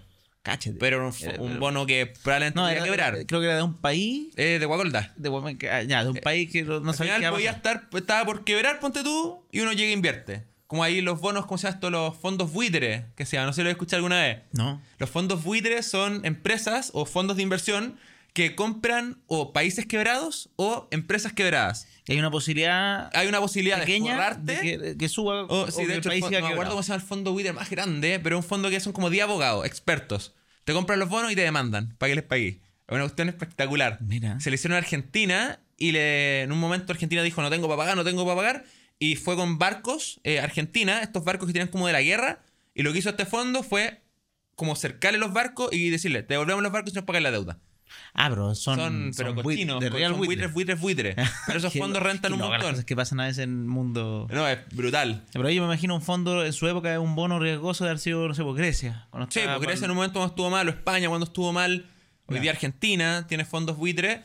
Cáchate. Pero un, Era- un bono que probablemente no, era, quebrar. creo que era de un país. Eh, de Guacolda. De, ah, ya, de un país que no no Al sabía final podía estar, pues, estaba por quebrar, ponte tú, y uno llega e invierte. Como ahí los bonos, ¿cómo se llama esto? Los fondos buitres, que se llama, no sé si lo he escuchado alguna vez. No. Los fondos buitres son empresas o fondos de inversión que compran o países quebrados o empresas quebradas. Hay una posibilidad Hay una posibilidad pequeña de de que, suba Oh, o sí, de hecho, el país fo- siga no me acuerdo cómo se llama el fondo Wither más grande, pero un fondo que son como 10 abogados, expertos. Te compran los bonos y te demandan para que les pagues. Es una cuestión espectacular. Mira. Se le hicieron a Argentina y le, en un momento Argentina dijo, no tengo para pagar, no tengo para pagar. Y fue con barcos, eh, Argentina, estos barcos que tienen como de la guerra. Y lo que hizo este fondo fue como cercarle los barcos y decirle, te devolvemos los barcos y nos pagas la deuda. Ah, pero son, Son, pero son cochinos, de real son buitres. buitres, buitres. *laughs* Pero esos *laughs* fondos rentan un las montón. cosas que pasan a veces en el mundo. No, es brutal. Pero yo me imagino un fondo en su época un bono riesgoso de haber sido, no sé, por Grecia. cuando Sí, estaba porque Grecia en un momento cuando estuvo mal, o España cuando estuvo mal, hoy día Argentina tiene fondos buitres,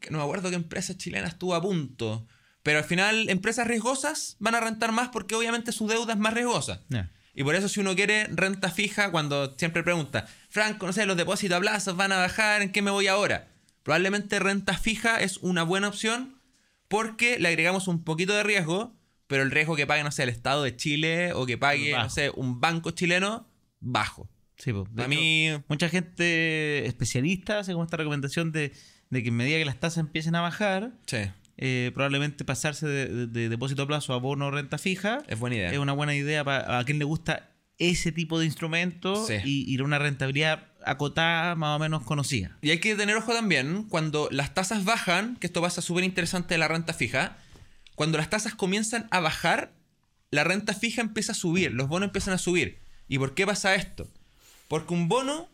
que no me acuerdo qué empresa chilena estuvo a punto. Pero al final, empresas riesgosas van a rentar más porque obviamente su deuda es más riesgosa. Ya. Y por eso si uno quiere renta fija, cuando siempre pregunta, Franco, no sé, los depósitos a plazos van a bajar, ¿en qué me voy ahora? Probablemente renta fija es una buena opción porque le agregamos un poquito de riesgo, pero el riesgo que pague, no sé, el Estado de Chile o que pague, Bajo. no sé, un banco chileno, bajo. Sí, pues, A mí, Mucha gente especialista hace como esta recomendación de, de que en medida que las tasas empiecen a bajar, sí, eh, probablemente pasarse de, de- de depósito a plazo a bono renta fija es buena idea. es una buena idea para a quien le gusta ese tipo de instrumento Sí. y, y una rentabilidad acotada más o menos conocida. Y hay que tener ojo también cuando las tasas bajan, que esto pasa súper interesante de la renta fija, cuando las tasas comienzan a bajar, la renta fija empieza a subir, los bonos empiezan a subir. ¿Y por qué pasa esto? Porque un bono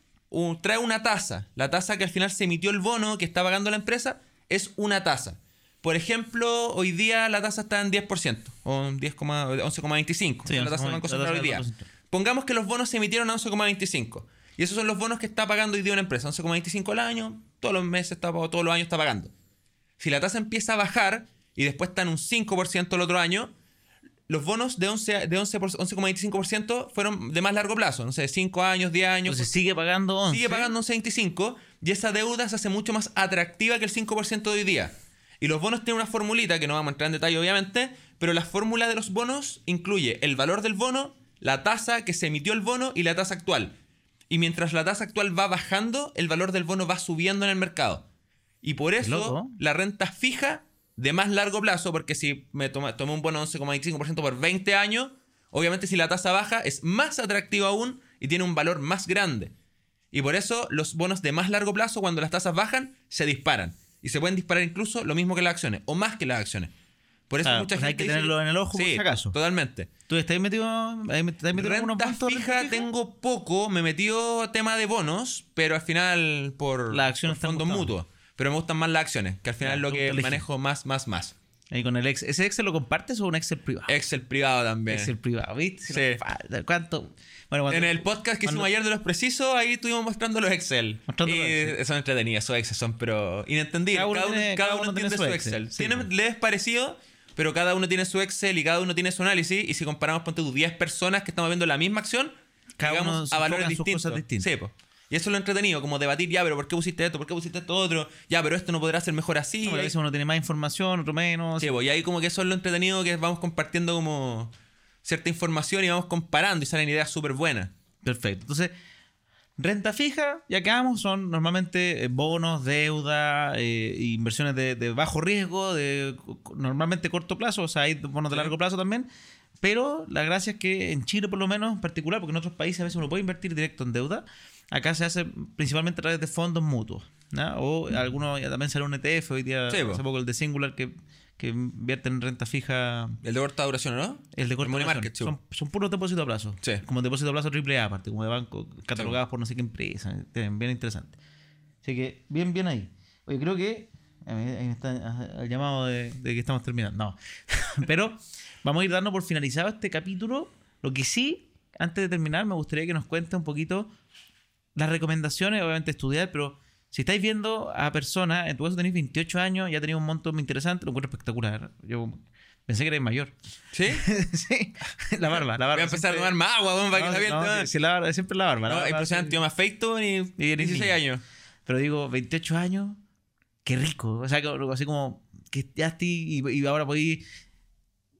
trae una tasa. La tasa que al final se emitió el bono que está pagando la empresa es una tasa. Por ejemplo, hoy día la tasa está en 10%, o en 10, 11,25. Sí, la tasa del Banco Central hoy día. Pongamos que los bonos se emitieron a 11,25. Y esos son los bonos que está pagando hoy día una empresa. 11,25 al año, todos los meses, está, o todos los años está pagando. Si la tasa empieza a bajar y después está en un 5% el otro año, los bonos de 11 de 11 por- 11,25% fueron de más largo plazo. No sé, 5 años, 10 años. Entonces sigue pagando 11. Sigue pagando 11.25 y esa deuda se hace mucho más atractiva que el 5% de hoy día. Y los bonos tienen una formulita que no vamos a entrar en detalle obviamente, pero la fórmula de los bonos incluye el valor del bono, la tasa que se emitió el bono y la tasa actual. Y mientras la tasa actual va bajando, el valor del bono va subiendo en el mercado. Y por eso loco. la renta fija de más largo plazo, porque si me toma- tomé un bono 11,25% por 20 años, obviamente si la tasa baja es más atractivo aún y tiene un valor más grande. Y por eso los bonos de más largo plazo, cuando las tasas bajan, se disparan. Y se pueden disparar incluso lo mismo que las acciones, o más que las acciones. Por eso Ah, mucha pues gente hay que tenerlo en el ojo por Sí, si acaso. Totalmente. ¿Tú estás metido, estás metido en Renta de fija renta tengo poco, me metió tema de bonos, pero al final por, Las acciones por fondos mutuos. Pero me gustan más las acciones, que al final es lo que manejo más, más, más. Ahí con el Excel. ¿Ese Excel lo compartes o un Excel privado? Excel privado también. Excel privado, ¿viste? Sí. ¿Cuánto? Bueno, cuando- En el podcast que cuando- hicimos ayer de los precisos, ahí estuvimos mostrando los Excel. Mostrando y los Excel. son entretenidos, esos Excel son pero inentendibles. Cada Cada uno tiene- cada uno uno tiene su Excel. Excel. Sí, Tienen, pues. les es parecido, pero cada uno tiene su Excel y cada uno tiene su análisis. Y si comparamos, ponte tú, 10 personas que estamos viendo la misma acción, Cada uno a valores distintos. cosas distintas. Sí, po. Y eso es lo entretenido, como debatir, ya, pero ¿por qué pusiste esto? ¿Por qué pusiste esto otro? Ya, pero esto no podrá ser mejor así. No, a veces uno tiene más información, otro menos. Sí, pues, y ahí como que eso es lo entretenido que vamos compartiendo como cierta información y vamos comparando y salen ideas súper buenas. Perfecto. Entonces, renta fija, ya quedamos, son normalmente eh, bonos, deuda, eh, inversiones de, de bajo riesgo, de normalmente corto plazo, o sea, hay bonos de largo plazo también. Pero la gracia es que en Chile, por lo menos, en particular, porque en otros países a veces uno puede invertir directo en deuda, acá se hace principalmente a través de fondos mutuos. ¿no? O algunos, también sale un ETF, hoy día, Sí, hace poco el de Singular, que, que invierte en renta fija El de corta duración, ¿no? el de corta money duración. market, son, son puros depósitos a plazo. Sí. Como depósito a plazo triple A, aparte, como de banco, catalogados por no sé qué empresa. Bien, bien interesante. Así que, bien, bien ahí. Oye, creo que. Ahí me está ah, el llamado de, de que estamos terminando. No. *laughs* Pero vamos a ir dando por finalizado este capítulo. Lo que sí, antes de terminar, me gustaría que nos cuente un poquito las recomendaciones, obviamente estudiar, pero si estáis viendo a personas, en tu caso tenéis 28 años, ya tenéis un monto muy interesante, lo encuentro espectacular. Yo pensé que erais mayor. ¿Sí? *laughs* sí, la barba, la barba. Voy a empezar a tomar más agua, weón, para No, que no, sí, la barba, siempre la barba. la No, barba, impresionante, sí. yo me afeito y, Y eres 16 niño. años. Pero digo, 28 años, qué rico. O sea, que- así como que ya estoy y, y ahora podí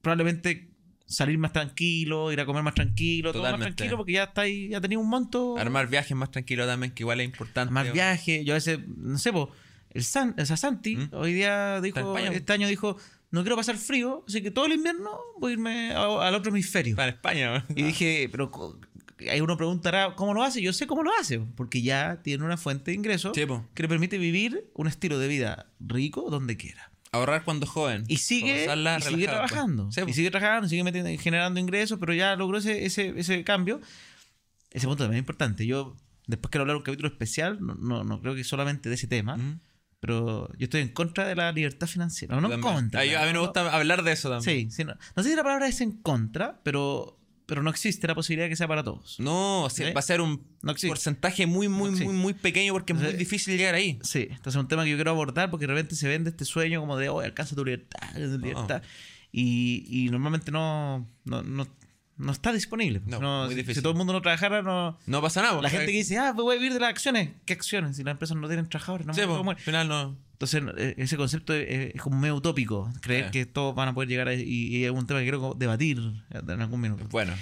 probablemente salir más tranquilo, ir a comer más tranquilo, todo más Totalmente. tranquilo porque ya estáis, ya tenéis un monto. Armar viajes más tranquilo también, que igual es importante. más viajes. Yo a veces, no sé, po, el San, o sea, Santi ¿Mm? hoy día dijo, Está este año dijo, no quiero pasar frío, así que todo el invierno voy a irme a- al otro hemisferio. Para España. Y dije, pero ahí uno preguntará, ¿cómo lo hace? Yo sé cómo lo hace, porque ya tiene una fuente de ingreso Sí, po. que le permite vivir un estilo de vida rico donde quiera. Ahorrar cuando joven. Y sigue, y sigue pues. trabajando. Sí, y sigue trabajando, sigue metiendo- generando ingresos, pero ya logró ese, ese, ese cambio. Ese punto también es importante. Yo después quiero hablar un capítulo especial, no, no, no creo que solamente de ese tema, Mm. pero yo estoy en contra de la libertad financiera. No, no en También. contra. A, mí me gusta hablar de eso también. Sí, sí, no, no sé si la palabra es en contra, pero, pero no existe la posibilidad de que sea para todos. No, o sea, ¿Sí? va a ser un No porcentaje muy, muy, No muy, muy pequeño porque es muy difícil llegar ahí. Sí, entonces es un tema que yo quiero abordar porque de repente se vende este sueño como de, oye, alcanza tu libertad, tu libertad. Y, y normalmente no, no, no, no está disponible. No, No, muy si- difícil. Si todo el mundo no trabajara, no... No pasa nada. La porque- gente que dice, ah, voy a vivir de las acciones. ¿Qué acciones? Si las empresas no tienen trabajadores, no Sí, cómo al final no. Entonces, eh, ese concepto es, es como medio utópico. Creer Sí. que todos van a poder llegar a... Y, y es un tema que quiero debatir en algún minuto. Bueno,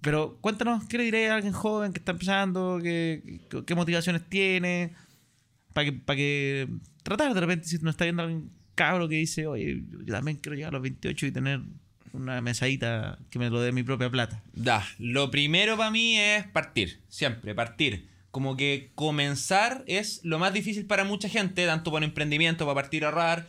Pero cuéntanos, ¿qué le diré a alguien joven que está empezando? ¿Qué, qué, motivaciones tiene? Para que, para que tratar de repente, si no está viendo algún cabro que dice, oye, yo también quiero llegar a los 28 y tener una mesadita que me lo dé mi propia plata. da. Lo primero para mí es partir. Siempre, partir. Como que comenzar es lo más difícil para mucha gente, tanto para emprendimiento, para partir a ahorrar.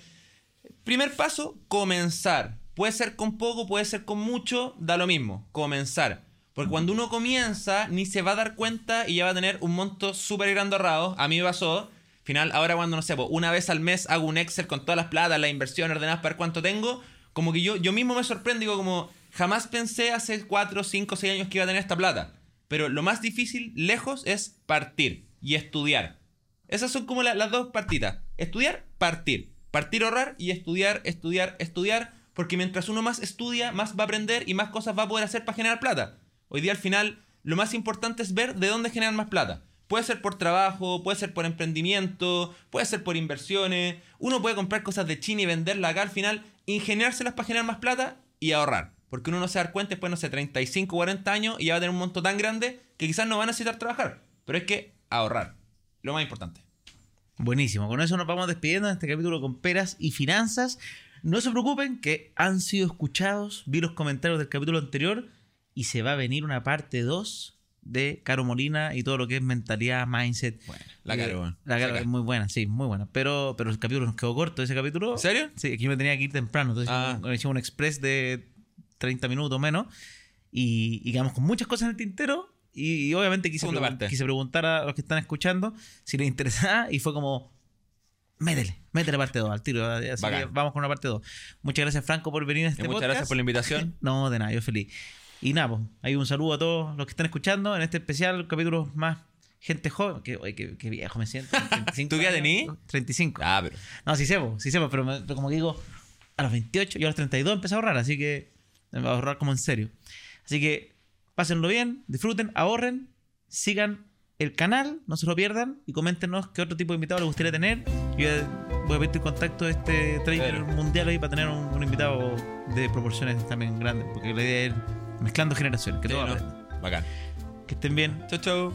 Primer paso, comenzar. Puede ser con poco, puede ser con mucho, da lo mismo. Comenzar. Porque cuando uno comienza, ni se va a dar cuenta y ya va a tener un monto súper grande ahorrado. A mí me pasó. Final, ahora cuando, no sé, po, una vez al mes hago un Excel con todas las platas, las inversiones ordenadas para ver cuánto tengo, como que yo, yo mismo me sorprendo, digo como, jamás pensé hace 4, 5, 6 años que iba a tener esta plata. Pero lo más difícil, lejos, es partir y estudiar. Esas son como la- las dos partitas. Estudiar, partir. Partir, ahorrar y estudiar, estudiar, estudiar. Porque mientras uno más estudia, más va a aprender y más cosas va a poder hacer para generar plata. Hoy día al final, lo más importante es ver de dónde generar más plata. Puede ser por trabajo, puede ser por emprendimiento, puede ser por inversiones. Uno puede comprar cosas de China y venderlas acá al final, ingeniárselas para generar más plata y ahorrar. Porque uno no se da cuenta después, no sé, 35, 40 años y ya va a tener un monto tan grande que quizás no va a necesitar trabajar. Pero es que ahorrar. Lo más importante. Buenísimo, con eso nos vamos despidiendo en este capítulo con peras y finanzas. No se preocupen que han sido escuchados, vi los comentarios del capítulo anterior y se va a venir una parte 2 de Caro Molina y todo lo que es mentalidad, mindset. Bueno, la Eh, Caro, bueno. La Caro es muy buena, sí, muy buena. Pero, pero el capítulo nos quedó corto, ese capítulo. ¿En serio? Sí, aquí me tenía que ir temprano, entonces Ah. hicimos- un express de 30 minutos menos y, y quedamos con muchas cosas en el tintero y, y obviamente quise, pregun- parte. quise preguntar a los que están escuchando si les interesaba y fue como, métele, métele parte 2 al tiro, así que vamos con una parte 2. Muchas gracias Franco por venir a este Y muchas podcast. gracias por la invitación. *laughs* No, de nada, yo feliz. Y nada, pues, hay un saludo a todos los que están escuchando en este especial, capítulo más gente joven. Que, que, que viejo me siento. *laughs* 35 ¿Tú qué 35. Ah, pero. No, sí sepo, pues, sí sepo, pues, pero, como digo, a los 28, yo a los 32 empecé a ahorrar, así que me voy a ahorrar como en serio. Así que pásenlo bien, disfruten, ahorren, sigan el canal, no se lo pierdan y coméntenos qué otro tipo de invitado les gustaría tener. Yo voy a pedir contacto este trader mundial ahí para tener un, invitado de proporciones también grandes, porque la idea es Mezclando generaciones. Que sí, todo no. Bacán. Que estén bien. Chau, chau.